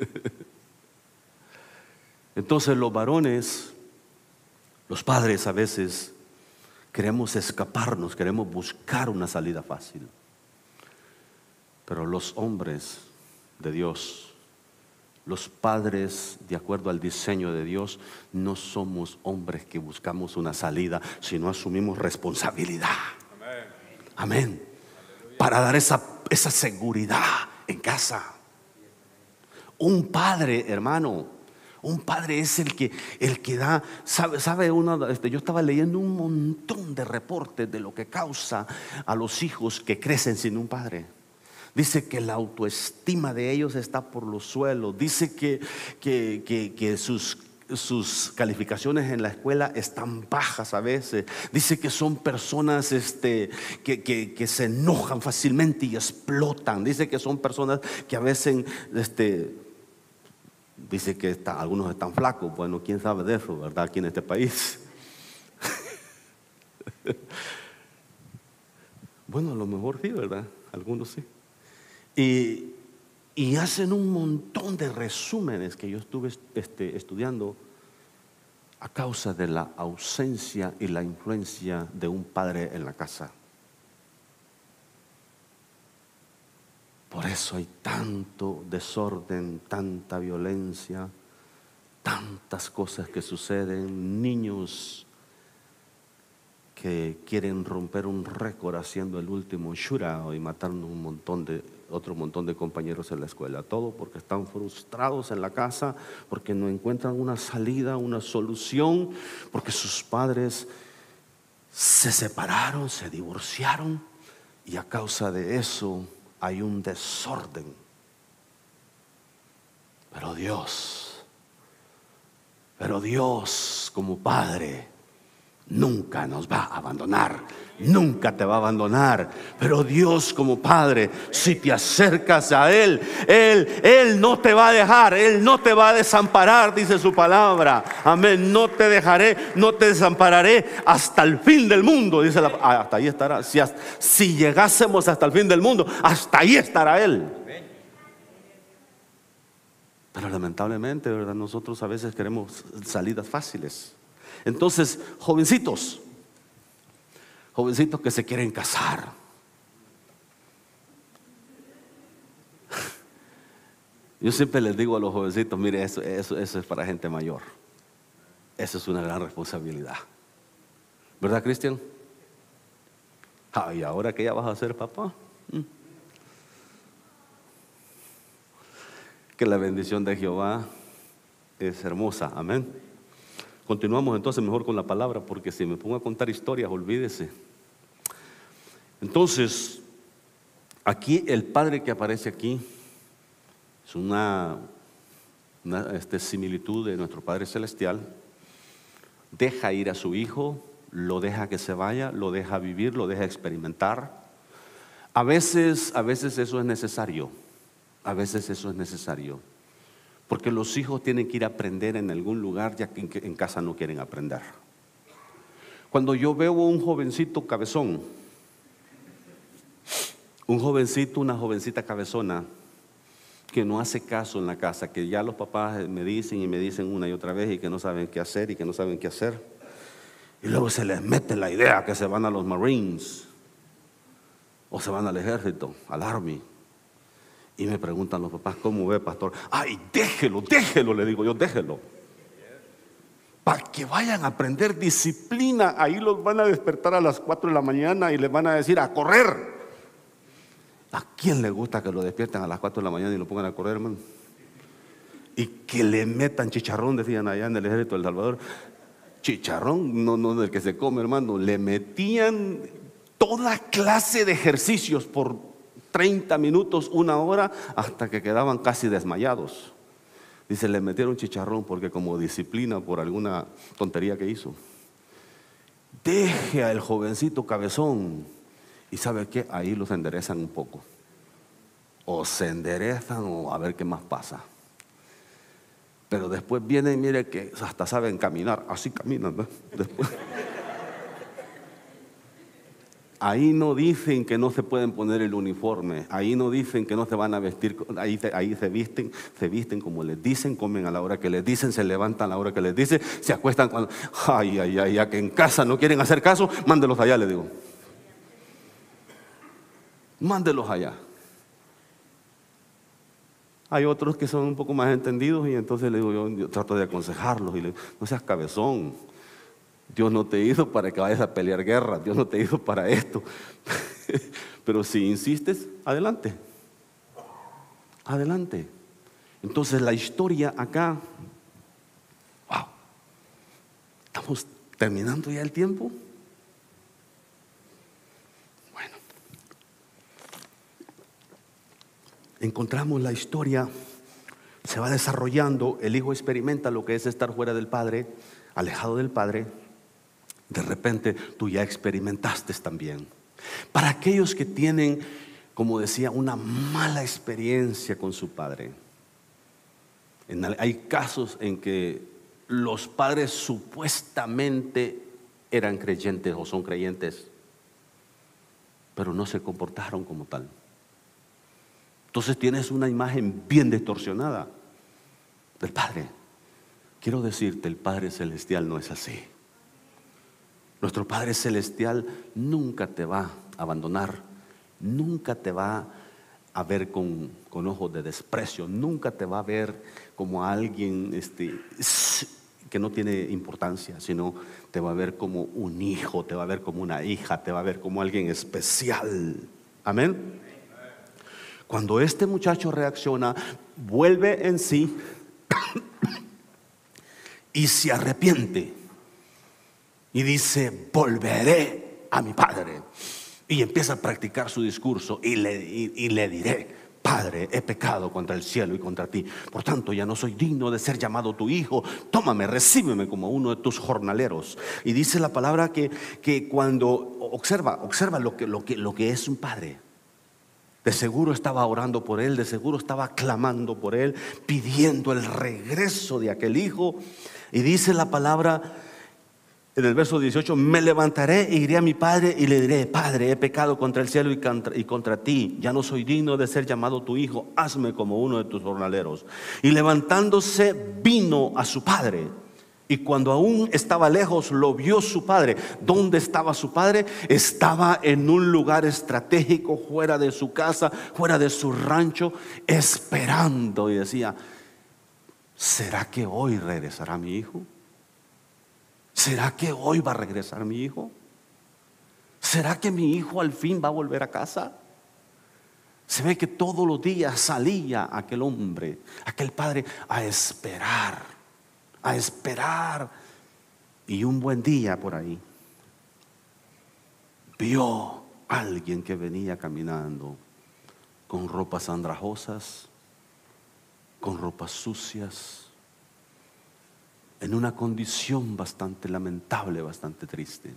Entonces los varones, los padres a veces queremos escaparnos, queremos buscar una salida fácil. Pero los hombres de Dios, los padres de acuerdo al diseño de Dios, no somos hombres que buscamos una salida, sino asumimos responsabilidad. Amén. Para dar esa, esa seguridad en casa. Un padre, hermano, un padre es el que, el que da, sabe, sabe uno, este, yo estaba leyendo un montón de reportes de lo que causa a los hijos que crecen sin un padre. Dice que la autoestima de ellos está por los suelos. Dice que, que, sus, sus, calificaciones en la escuela están bajas a veces. Dice que son personas este, que, se enojan fácilmente y explotan. Dice que son personas que a veces este, Dice que algunos están flacos, bueno, quién sabe de eso, ¿verdad? Aquí en este país. (laughs) bueno, a lo mejor sí, ¿verdad? Algunos sí. Y, hacen un montón de resúmenes que yo estuve este, estudiando a causa de la ausencia y la influencia de un padre en la casa. Por eso hay tanto desorden, tanta violencia, tantas cosas que suceden, niños que quieren romper un récord haciendo el último shura y matando un montón de otro montón de compañeros en la escuela, todo porque están frustrados en la casa, porque no encuentran una salida, una solución, porque sus padres se separaron, se divorciaron y a causa de eso hay un desorden. Pero Dios, pero Dios como Padre nunca nos va a abandonar nunca te va a abandonar. Pero Dios como Padre, si te acercas a Él, Él, Él no te va a dejar, Él no te va a desamparar, dice su palabra. Amén, no te dejaré, no te desampararé hasta el fin del mundo, dice la ah, Hasta ahí estará. Si, si llegásemos hasta el fin del mundo, hasta ahí estará Él. Pero lamentablemente, ¿verdad? Nosotros a veces queremos salidas fáciles. Entonces, jovencitos, jovencitos que se quieren casar. (laughs) Yo siempre les digo a los jovencitos, mire, eso, eso, es para gente mayor. Eso es una gran responsabilidad. ¿Verdad, Cristian? ¿y ahora que ya vas a ser papá? Mm. Que la bendición de Jehová es hermosa. Amén. Continuamos entonces mejor con la palabra, porque si me pongo a contar historias, olvídese. Entonces, aquí el Padre que aparece aquí es una, este, similitud de nuestro Padre Celestial. Deja ir a su Hijo, lo deja que se vaya, lo deja vivir, lo deja experimentar. A veces, a veces eso es necesario. A veces eso es necesario. Porque los hijos tienen que ir a aprender en algún lugar ya que en casa no quieren aprender. Cuando yo veo un jovencito cabezón, un jovencito, una jovencita cabezona que no hace caso en la casa, que ya los papás me dicen y me dicen una y otra vez y que no saben qué hacer y que no saben qué hacer. Y luego se les mete la idea que se van a los Marines o se van al ejército, al Army. Y me preguntan los papás, ¿cómo ve, pastor? Ay, déjelo, déjelo, le digo yo, déjelo. Para que vayan a aprender disciplina, ahí los van a despertar a las 4 de la mañana y les van a decir a correr. ¿A quién le gusta que lo despierten a las 4 de la mañana y lo pongan a correr, hermano? Y que le metan chicharrón, decían allá en el ejército del Salvador. Chicharrón, no, no del que se come, hermano. Le metían toda clase de ejercicios por 30 minutos, una hora, hasta que quedaban casi desmayados. Dice, le metieron chicharrón porque como disciplina por alguna tontería que hizo. deje al jovencito cabezón. Y sabe qué, ahí los enderezan un poco. O se enderezan o a ver qué más pasa. Pero después vienen mire que hasta saben caminar, así caminan. Después. Ahí no dicen que no se pueden poner el uniforme, ahí no dicen que no se van a vestir, ahí, ahí se visten, se visten como les dicen, comen a la hora que les dicen, se levantan a la hora que les dicen, se acuestan cuando, ay, ay, ay, ya que en casa no quieren hacer caso, mándelos allá, le digo. Mándelos allá. Hay otros que son un poco más entendidos y entonces le digo, yo, trato de aconsejarlos y le digo, no seas cabezón, Dios no te hizo para que vayas a pelear guerra, Dios no te hizo para esto. (laughs) Pero si insistes, adelante. Adelante. Entonces la historia acá, wow, estamos terminando ya el tiempo. Bueno, encontramos la historia, se va desarrollando, el hijo experimenta lo que es estar fuera del padre, alejado del padre de repente tú ya experimentaste también. Para aquellos que tienen, como decía, una mala experiencia con su padre, hay casos en que los padres supuestamente eran creyentes o son creyentes, pero no se comportaron como tal. Entonces tienes una imagen bien distorsionada del Padre. Quiero decirte, el Padre Celestial no es así. Nuestro Padre Celestial nunca te va a abandonar, nunca te va a ver con, ojos de desprecio, nunca te va a ver como alguien este, que no tiene importancia, sino te va a ver como un hijo, te va a ver como una hija, te va a ver como alguien especial. Amén. Cuando este muchacho reacciona, vuelve en sí (coughs) y se arrepiente y dice, volveré a mi Padre. Y empieza a practicar su discurso y le, y, le diré, Padre, he pecado contra el cielo y contra ti. Por tanto, ya no soy digno de ser llamado tu hijo. Tómame, recíbeme como uno de tus jornaleros. Y dice la palabra que, que cuando observa, observa lo que, lo, que, lo que es un padre. De seguro estaba orando por él, de seguro estaba clamando por él, pidiendo el regreso de aquel hijo. Y dice la palabra en el verso 18, me levantaré e iré a mi padre y le diré, Padre, he pecado contra el cielo y contra, y contra, ti, ya no soy digno de ser llamado tu hijo, hazme como uno de tus jornaleros. Y levantándose vino a su padre. Y cuando aún estaba lejos, lo vio su padre. ¿Dónde estaba su padre? Estaba en un lugar estratégico, fuera de su casa, fuera de su rancho, esperando. Y decía, ¿será que hoy regresará mi hijo? ¿Será que hoy va a regresar mi hijo? ¿Será que mi hijo al fin va a volver a casa? Se ve que todos los días salía aquel hombre, aquel padre, a esperar, a esperar. Y un buen día por ahí, vio a alguien que venía caminando con ropas andrajosas, con ropas sucias, en una condición bastante lamentable, bastante triste.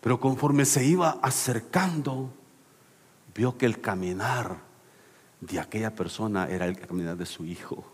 Pero conforme se iba acercando, vio que el caminar de aquella persona era el caminar de su hijo.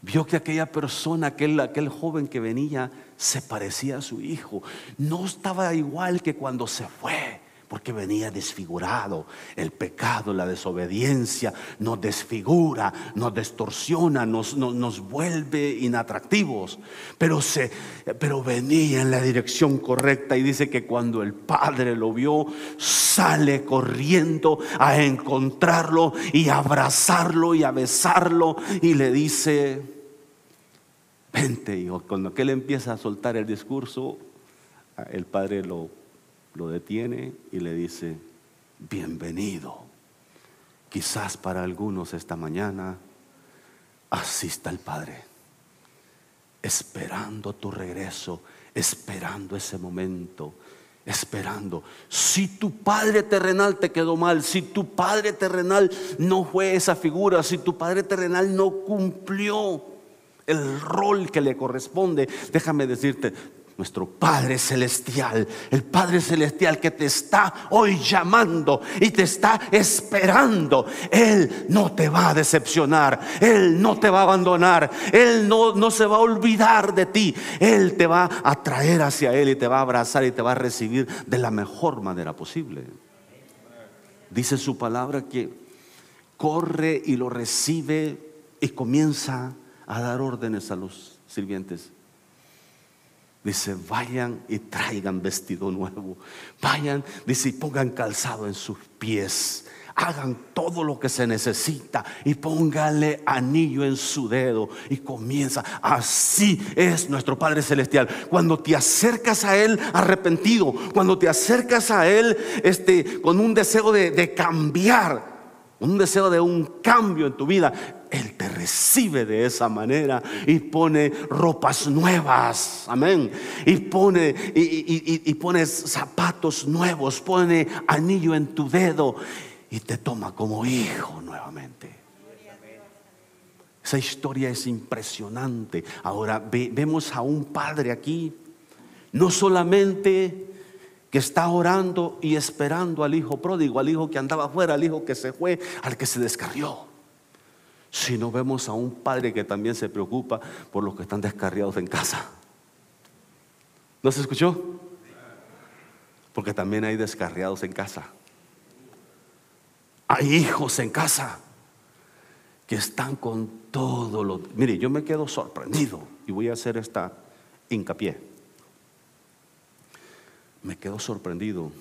Vio que aquella persona, aquel, aquel joven que venía, se parecía a su hijo. No estaba igual que cuando se fue porque venía desfigurado. El pecado, la desobediencia nos desfigura, nos distorsiona, nos, nos, vuelve inatractivos. Pero, se, pero venía en la dirección correcta y dice que cuando el padre lo vio, sale corriendo a encontrarlo y abrazarlo y a besarlo y le dice, vente hijo. Cuando aquel empieza a soltar el discurso, el padre lo lo detiene y le dice, bienvenido. Quizás para algunos esta mañana asista el Padre, esperando tu regreso, esperando ese momento, esperando. Si tu Padre terrenal te quedó mal, si tu Padre terrenal no fue esa figura, si tu Padre terrenal no cumplió el rol que le corresponde, déjame decirte, nuestro Padre Celestial, el Padre Celestial que te está hoy llamando y te está esperando, Él no te va a decepcionar, Él no te va a abandonar, Él no, no se va a olvidar de ti, Él te va a traer hacia Él y te va a abrazar y te va a recibir de la mejor manera posible. Dice su palabra que corre y lo recibe y comienza a dar órdenes a los sirvientes. Dice, vayan y traigan vestido nuevo. Vayan, dice, y pongan calzado en sus pies. Hagan todo lo que se necesita y pónganle anillo en su dedo y comienza. Así es nuestro Padre Celestial. Cuando te acercas a Él arrepentido, cuando te acercas a Él este, con un deseo de, de cambiar, un deseo de un cambio en tu vida, Él te recibe de esa manera y pone ropas nuevas, amén. Y pone, y, zapatos nuevos, pone anillo en tu dedo y te toma como hijo nuevamente. Esa historia es impresionante. Ahora vemos a un padre aquí, no solamente que está orando y esperando al hijo pródigo, al hijo que andaba afuera, al hijo que se fue, al que se descarrió. Si no vemos a un padre que también se preocupa por los que están descarriados en casa. ¿No se escuchó? Porque también hay descarriados en casa. Hay hijos en casa que están con todo lo... Mire, yo me quedo sorprendido y voy a hacer esta hincapié me quedo sorprendido.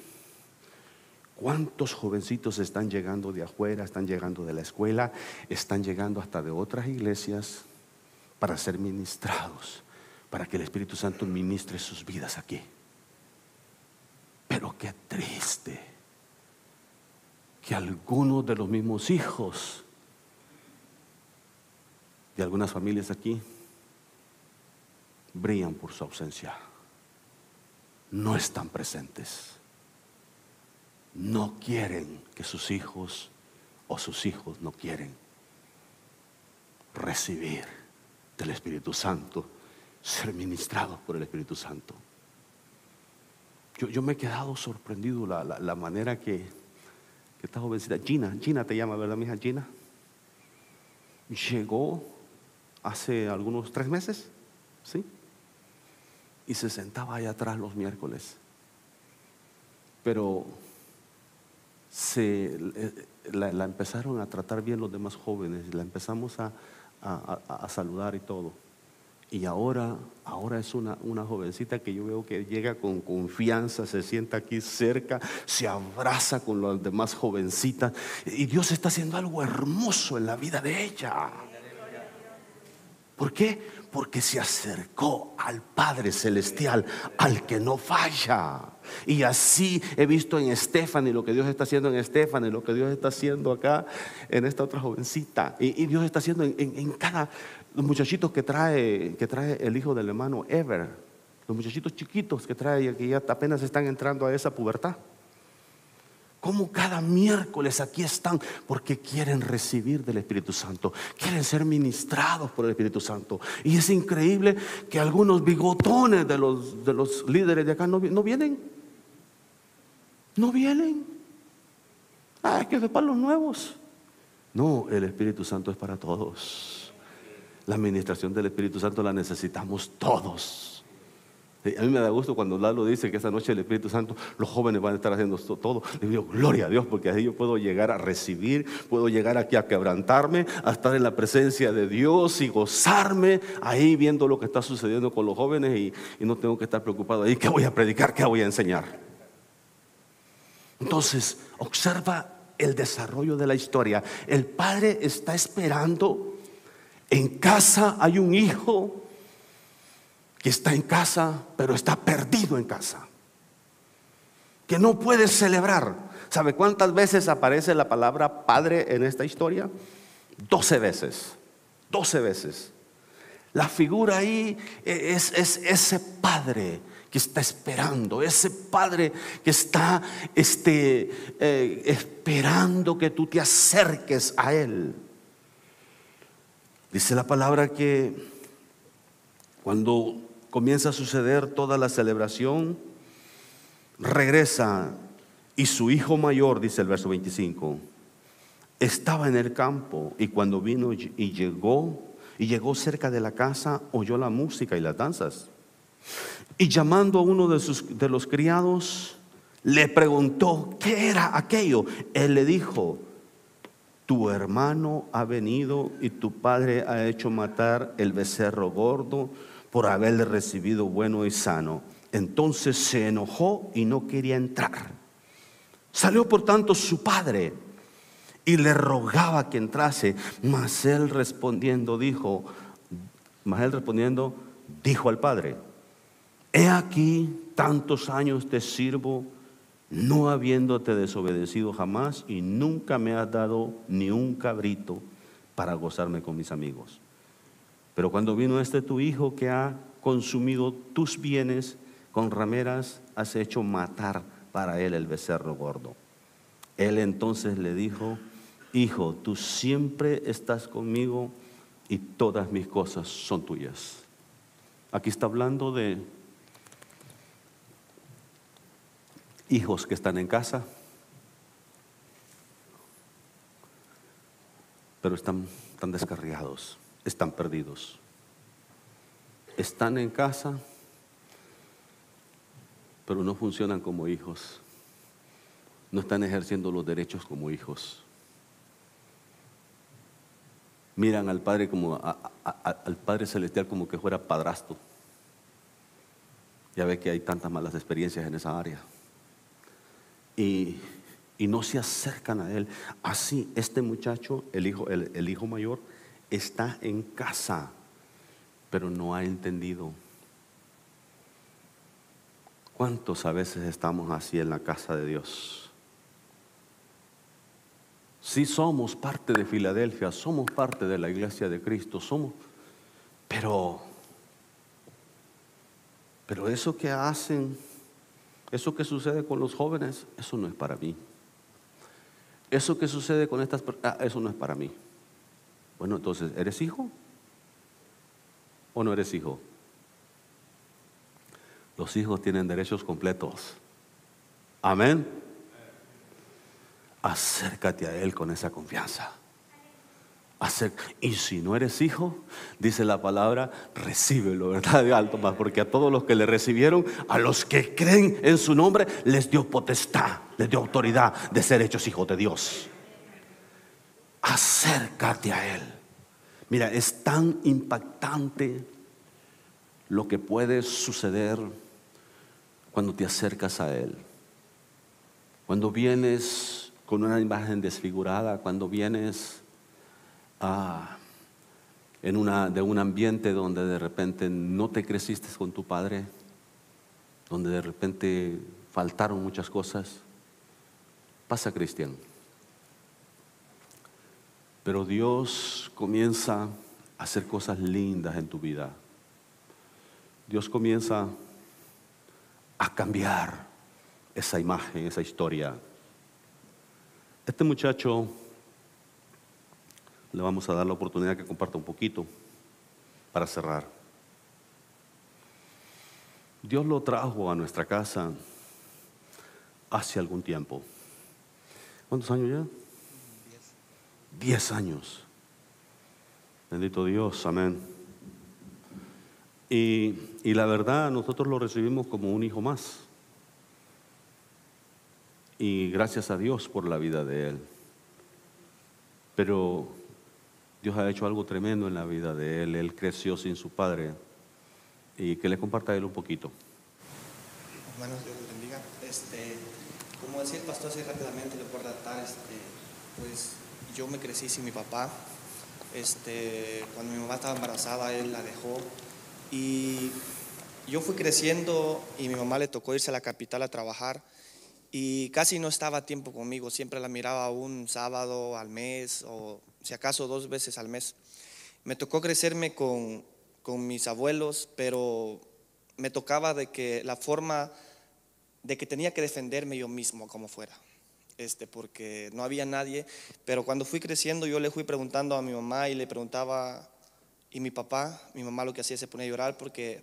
¿Cuántos jovencitos están llegando de afuera, están llegando de la escuela, están llegando hasta de otras iglesias para ser ministrados, para que el Espíritu Santo ministre sus vidas aquí? Pero qué triste que algunos de los mismos hijos de algunas familias aquí brillan por su ausencia no están presentes. No quieren que sus hijos o sus hijos no quieren recibir del Espíritu Santo, ser ministrados por el Espíritu Santo. Yo, me he quedado sorprendido la, manera que, que esta jovencita, Gina, Gina te llama, ¿verdad, mi hija Gina? Llegó hace algunos tres meses, ¿sí? Y se sentaba ahí atrás los miércoles. Pero se, la, empezaron a tratar bien los demás jóvenes, la empezamos a, saludar y todo. Y ahora, ahora es una, una, jovencita que yo veo que llega con confianza, se sienta aquí cerca, se abraza con las demás jovencitas. Y Dios está haciendo algo hermoso en la vida de ella. ¿Por qué? Porque se acercó al Padre Celestial, al que no falla. Y así he visto en Stephanie lo que Dios está haciendo en Stephanie, lo que Dios está haciendo acá en esta otra jovencita. Y, Dios está haciendo en, cada, los muchachitos que trae, que trae el hijo del hermano Ever, los muchachitos chiquitos que trae, que ya apenas están entrando a esa pubertad. Como cada miércoles aquí están porque quieren recibir del Espíritu Santo, quieren ser ministrados por el Espíritu Santo. Y es increíble que algunos bigotones de los, de los líderes de acá no, vienen. No vienen. Ah, es que es para los nuevos. No, el Espíritu Santo es para todos. La administración del Espíritu Santo la necesitamos todos. A mí me da gusto cuando Lalo dice que esa noche el Espíritu Santo, los jóvenes van a estar haciendo todo. Le digo, gloria a Dios, porque así yo puedo llegar a recibir, puedo llegar aquí a quebrantarme, a estar en la presencia de Dios y gozarme ahí viendo lo que está sucediendo con los jóvenes y, y no tengo que estar preocupado ahí, ¿qué voy a predicar? ¿Qué voy a enseñar? Entonces, observa el desarrollo de la historia. El padre está esperando, en casa hay un hijo está en casa, pero está perdido en casa. Que no puede celebrar. ¿Sabe cuántas veces aparece la palabra padre en esta historia? Doce veces. Doce veces. La figura ahí es, ese padre que está esperando, ese padre que está este, eh, esperando que tú te acerques a él. Dice la palabra que cuando comienza a suceder toda la celebración, regresa y su hijo mayor, dice el verso 25, estaba en el campo y cuando vino y llegó, y llegó cerca de la casa, oyó la música y las danzas. Y llamando a uno de, sus, de los criados, le preguntó, ¿qué era aquello? Él le dijo, tu hermano ha venido y tu padre ha hecho matar el becerro gordo por haberle recibido bueno y sano. Entonces se enojó y no quería entrar. Salió por tanto su padre y le rogaba que entrase, mas él respondiendo dijo, mas él respondiendo dijo al padre, he aquí tantos años te sirvo, no habiéndote desobedecido jamás y nunca me has dado ni un cabrito para gozarme con mis amigos. Pero cuando vino este tu hijo que ha consumido tus bienes con rameras, has hecho matar para él el becerro gordo. Él entonces le dijo, Hijo, tú siempre estás conmigo y todas mis cosas son tuyas. Aquí está hablando de hijos que están en casa, pero están, están descarriados, están perdidos. Están en casa pero no funcionan como hijos. No están ejerciendo los derechos como hijos. Miran al Padre como al Padre celestial como que fuera padrastro. Ya ve que hay tantas malas experiencias en esa área. Y, no se acercan a Él. Así, este muchacho, el hijo, el hijo mayor, está en casa, pero no ha entendido ¿Cuántos a veces estamos así en la casa de Dios? Sí somos parte de Filadelfia, somos parte de la iglesia de Cristo, somos, pero, pero eso que hacen, eso que sucede con los jóvenes, eso no es para mí. Eso que sucede con estas personas, ah, eso no es para mí. Bueno, entonces, ¿eres hijo? ¿O no eres hijo? Los hijos tienen derechos completos. Amén. Acércate a Él con esa confianza. Y si no eres hijo, dice la palabra, recíbelo, ¿verdad? De alto más, porque a todos los que le recibieron, a los que creen en su nombre, les dio potestad, les dio autoridad de ser hechos hijos de Dios. Acércate a Él. Mira, es tan impactante lo que puede suceder cuando te acercas a Él. Cuando vienes con una imagen desfigurada, cuando vienes en una, de un ambiente donde de repente no te creciste con tu padre, donde de repente faltaron muchas cosas, pasa cristiano. Pero Dios comienza a hacer cosas lindas en tu vida. Dios comienza a cambiar esa imagen, esa historia. Este muchacho le vamos a dar la oportunidad que comparta un poquito para cerrar. Dios lo trajo a nuestra casa hace algún tiempo. ¿Cuántos años ya? Diez. Diez años. Bendito Dios, amén. Y, la verdad, nosotros lo recibimos como un hijo más. Y gracias a Dios por la vida de él. Pero Dios ha hecho algo tremendo en la vida de él. Él creció sin su padre. Y que le comparta a él un poquito. Hermanos, Dios los bendiga. Este, como decía el pastor así rápidamente, lo puedo relatar, este, pues yo me crecí sin mi papá. Este, cuando mi mamá estaba embarazada, él la dejó y yo fui creciendo y mi mamá le tocó irse a la capital a trabajar y casi no estaba tiempo conmigo, siempre la miraba un sábado al mes o si acaso dos veces al mes. Me tocó crecerme con, con mis abuelos, pero me tocaba de que la forma de que tenía que defenderme yo mismo como fuera. Este, porque no había nadie, pero cuando fui creciendo yo le fui preguntando a mi mamá y le preguntaba y mi papá, mi mamá lo que hacía se ponía a llorar porque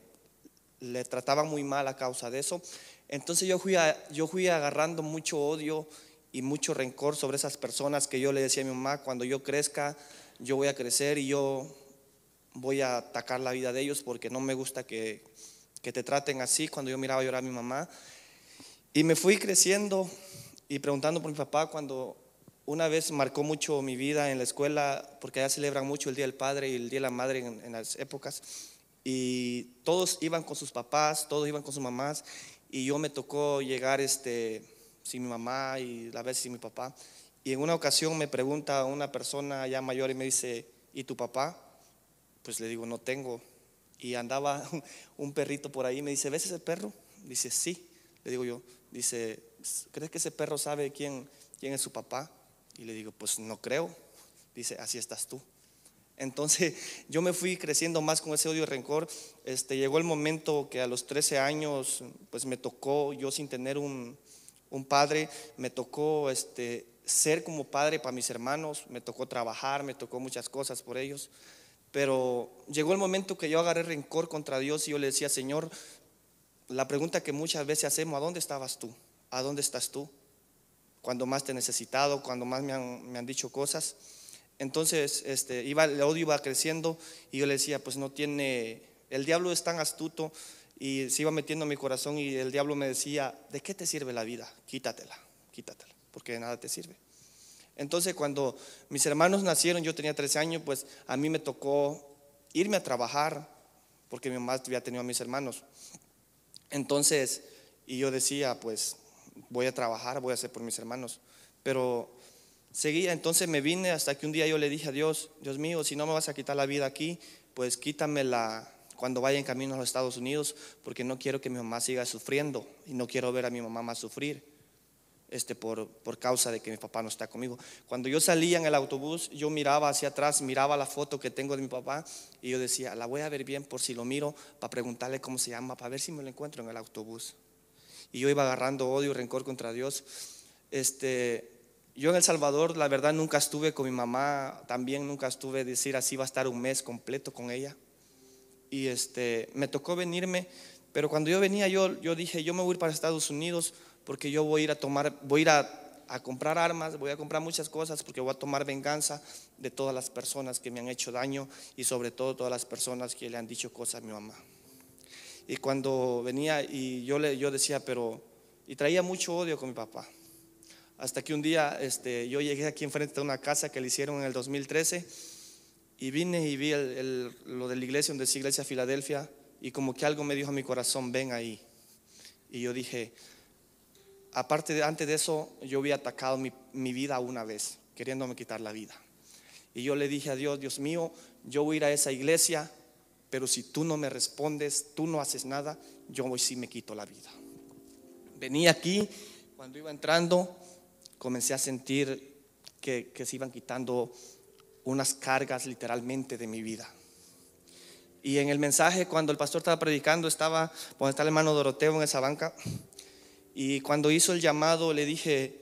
le trataban muy mal a causa de eso. Entonces yo fui, yo fui agarrando mucho odio y mucho rencor sobre esas personas que yo le decía a mi mamá, cuando yo crezca, yo voy a crecer y yo voy a atacar la vida de ellos porque no me gusta que, que te traten así. Cuando yo miraba llorar a mi mamá. Y me fui creciendo y preguntando por mi papá cuando una vez marcó mucho mi vida en la escuela, porque allá celebran mucho el Día del Padre y el Día de la Madre en, las épocas. Y todos iban con sus papás, todos iban con sus mamás. Y yo me tocó llegar este, sin mi mamá y la vez sin mi papá. Y en una ocasión me pregunta una persona ya mayor y me dice, ¿y tu papá? Pues le digo, no tengo. Y andaba (laughs) un perrito por ahí, me dice, ¿ves ese perro? Dice, sí. Le digo yo, dice, ¿crees que ese perro sabe quién, quién es su papá? Y le digo, pues no creo. Dice, así estás tú. Entonces (laughs) yo me fui creciendo más con ese odio y rencor. Este, llegó el momento que a los 13 años, pues me tocó, yo sin tener un, un padre, me tocó este, ser como padre para mis hermanos, me tocó trabajar, me tocó muchas cosas por ellos. Pero llegó el momento que yo agarré rencor contra Dios y yo le decía, Señor, la pregunta que muchas veces hacemos, ¿a dónde estabas tú? ¿A dónde estás tú? Cuando más te he necesitado, cuando más me han, me han dicho cosas. Entonces, este, iba, el odio iba creciendo y yo le decía, pues no tiene, el diablo es tan astuto y se iba metiendo en mi corazón y el diablo me decía, ¿de qué te sirve la vida? Quítatela, quítatela, porque de nada te sirve. Entonces, cuando mis hermanos nacieron, yo tenía 13 años, pues a mí me tocó irme a trabajar, porque mi mamá había tenido a mis hermanos. Entonces, y yo decía, pues voy a trabajar, voy a hacer por mis hermanos. Pero seguía, entonces me vine hasta que un día yo le dije a Dios, Dios mío, si no me vas a quitar la vida aquí, pues quítamela cuando vaya en camino a los Estados Unidos, porque no quiero que mi mamá siga sufriendo y no quiero ver a mi mamá más sufrir este, por, por causa de que mi papá no está conmigo. Cuando yo salía en el autobús, yo miraba hacia atrás, miraba la foto que tengo de mi papá y yo decía, la voy a ver bien por si lo miro, para preguntarle cómo se llama, para ver si me lo encuentro en el autobús. Y yo iba agarrando odio y rencor contra Dios. Este, yo en El Salvador, la verdad, nunca estuve con mi mamá, también nunca estuve, decir así, va a estar un mes completo con ella. Y este, me tocó venirme, pero cuando yo venía, yo, yo dije, yo me voy a para Estados Unidos porque yo voy a ir a tomar, voy a ir a, comprar armas, voy a comprar muchas cosas porque voy a tomar venganza de todas las personas que me han hecho daño y sobre todo todas las personas que le han dicho cosas a mi mamá. Y cuando venía y yo, le, yo decía, pero, y traía mucho odio con mi papá. Hasta que un día este, yo llegué aquí enfrente de una casa que le hicieron en el 2013 y vine y vi lo de la iglesia, donde es Iglesia Filadelfia, y como que algo me dijo a mi corazón, ven ahí. Y yo dije, aparte de antes de eso, yo había atacado mi, mi, vida una vez, queriéndome quitar la vida. Y yo le dije a Dios, Dios mío, yo voy a ir a esa iglesia, pero si tú no me respondes, tú no haces nada, yo voy sí me quito la vida. Venía aquí, cuando iba entrando, comencé a sentir que, se iban quitando unas cargas literalmente de mi vida. Y en el mensaje, cuando el pastor estaba predicando, estaba, cuando está el hermano Doroteo en esa banca, y cuando hizo el llamado le dije,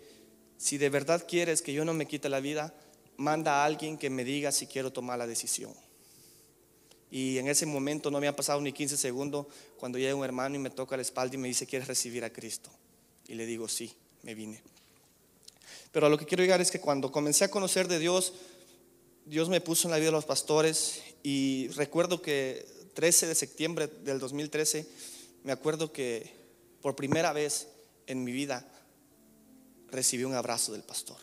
si de verdad quieres que yo no me quite la vida, manda a alguien que me diga si quiero tomar la decisión. Y en ese momento no me ha pasado ni 15 segundos cuando llega un hermano y me toca la espalda y me dice, ¿quieres recibir a Cristo? Y le digo, sí, me vine. Pero a lo que quiero llegar es que cuando comencé a conocer de Dios, Dios me puso en la vida de los pastores y recuerdo que 13 de septiembre del 2013, me acuerdo que por primera vez en mi vida recibí un abrazo del pastor.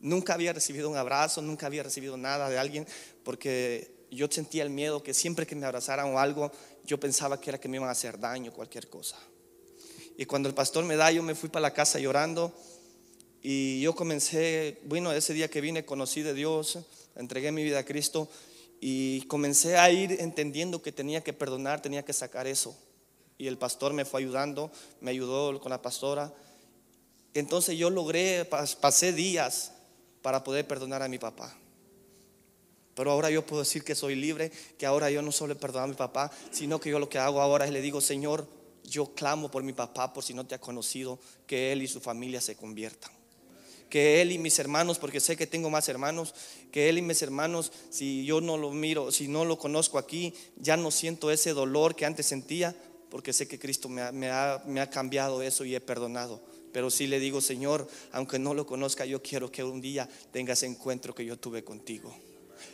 Nunca había recibido un abrazo, nunca había recibido nada de alguien, porque yo sentía el miedo que siempre que me abrazaran o algo, yo pensaba que era que me iban a hacer daño, cualquier cosa. Y cuando el pastor me da, yo me fui para la casa llorando y yo comencé, bueno, ese día que vine conocí de Dios, entregué mi vida a Cristo y comencé a ir entendiendo que tenía que perdonar, tenía que sacar eso y el pastor me fue ayudando, me ayudó con la pastora. Entonces yo logré, pasé días para poder perdonar a mi papá. Pero ahora yo puedo decir que soy libre, que ahora yo no solo he perdonado a mi papá, sino que yo lo que hago ahora es le digo, Señor, yo clamo por mi papá, por si no te ha conocido, que él y su familia se conviertan. que él y mis hermanos, porque sé que tengo más hermanos, que él y mis hermanos, si yo no lo miro, si no lo conozco aquí, ya no siento ese dolor que antes sentía, porque sé que Cristo me ha, cambiado eso y he perdonado. Pero sí le digo, Señor, aunque no lo conozca, yo quiero que un día tenga ese encuentro que yo tuve contigo.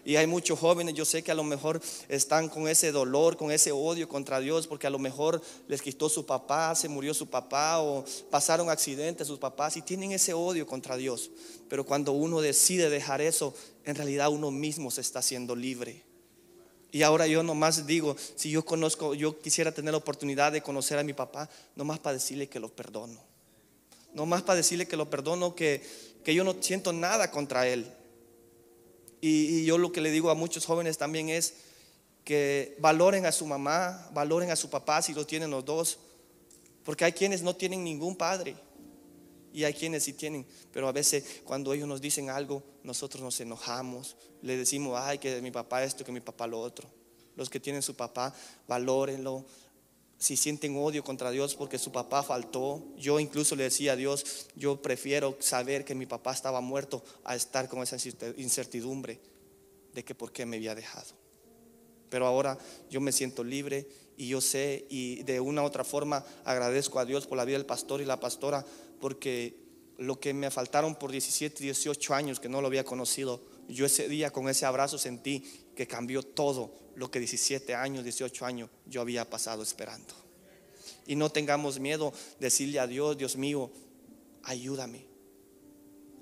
Y hay muchos jóvenes, yo sé que a lo mejor están con ese dolor, con ese odio contra Dios, porque a lo mejor les quitó su papá, se murió su papá o pasaron accidentes sus papás y tienen ese odio contra Dios. Pero cuando uno decide dejar eso, en realidad uno mismo se está haciendo libre. Y ahora yo nomás digo, si yo conozco, yo quisiera tener la oportunidad de conocer a mi papá, nomás para decirle que lo perdono. Nomás para decirle que lo perdono, que, que yo no siento nada contra él. Y, yo lo que le digo a muchos jóvenes también es que valoren a su mamá, valoren a su papá si lo tienen los dos, porque hay quienes no tienen ningún padre y hay quienes sí tienen, pero a veces cuando ellos nos dicen algo, nosotros nos enojamos, le decimos, ay, que mi papá esto, que mi papá lo otro. Los que tienen su papá, valórenlo, si sienten odio contra Dios porque su papá faltó, yo incluso le decía a Dios, yo prefiero saber que mi papá estaba muerto a estar con esa incertidumbre de que por qué me había dejado. Pero ahora yo me siento libre y yo sé y de una u otra forma agradezco a Dios por la vida del pastor y la pastora porque lo que me faltaron por 17, 18 años que no lo había conocido, yo ese día con ese abrazo sentí que cambió todo lo que 17 años, 18 años yo había pasado esperando. Y no tengamos miedo decirle a Dios, Dios mío, ayúdame.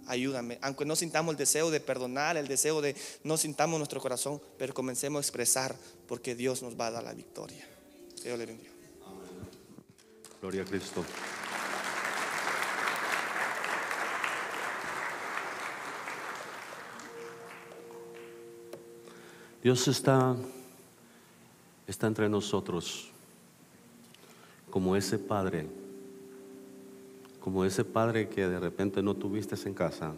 Ayúdame, aunque no sintamos el deseo de perdonar, el deseo de no sintamos nuestro corazón, pero comencemos a expresar porque Dios nos va a dar la victoria. Dios le bendiga. Gloria a Cristo. Dios está, está entre nosotros como ese padre, como ese padre que de repente no tuviste en casa,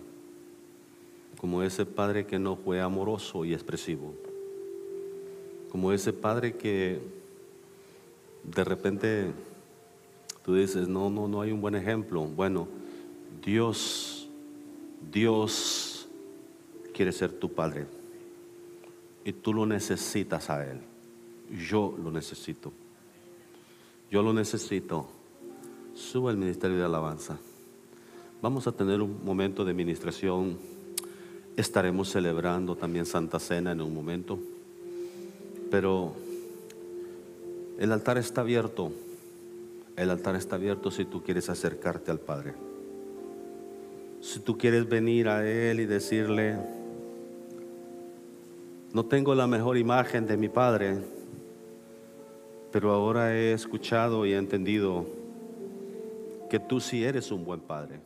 como ese padre que no fue amoroso y expresivo, como ese padre que de repente tú dices, no, no, no hay un buen ejemplo. Bueno, Dios, Dios quiere ser tu padre y tú lo necesitas a Él. Yo lo necesito. Yo lo necesito. Sube al ministerio de alabanza. Vamos a tener un momento de ministración. Estaremos celebrando también Santa Cena en un momento. Pero el altar está abierto. El altar está abierto si tú quieres acercarte al Padre. Si tú quieres venir a Él y decirle, no tengo la mejor imagen de mi padre, pero ahora he escuchado y he entendido que tú sí eres un buen padre.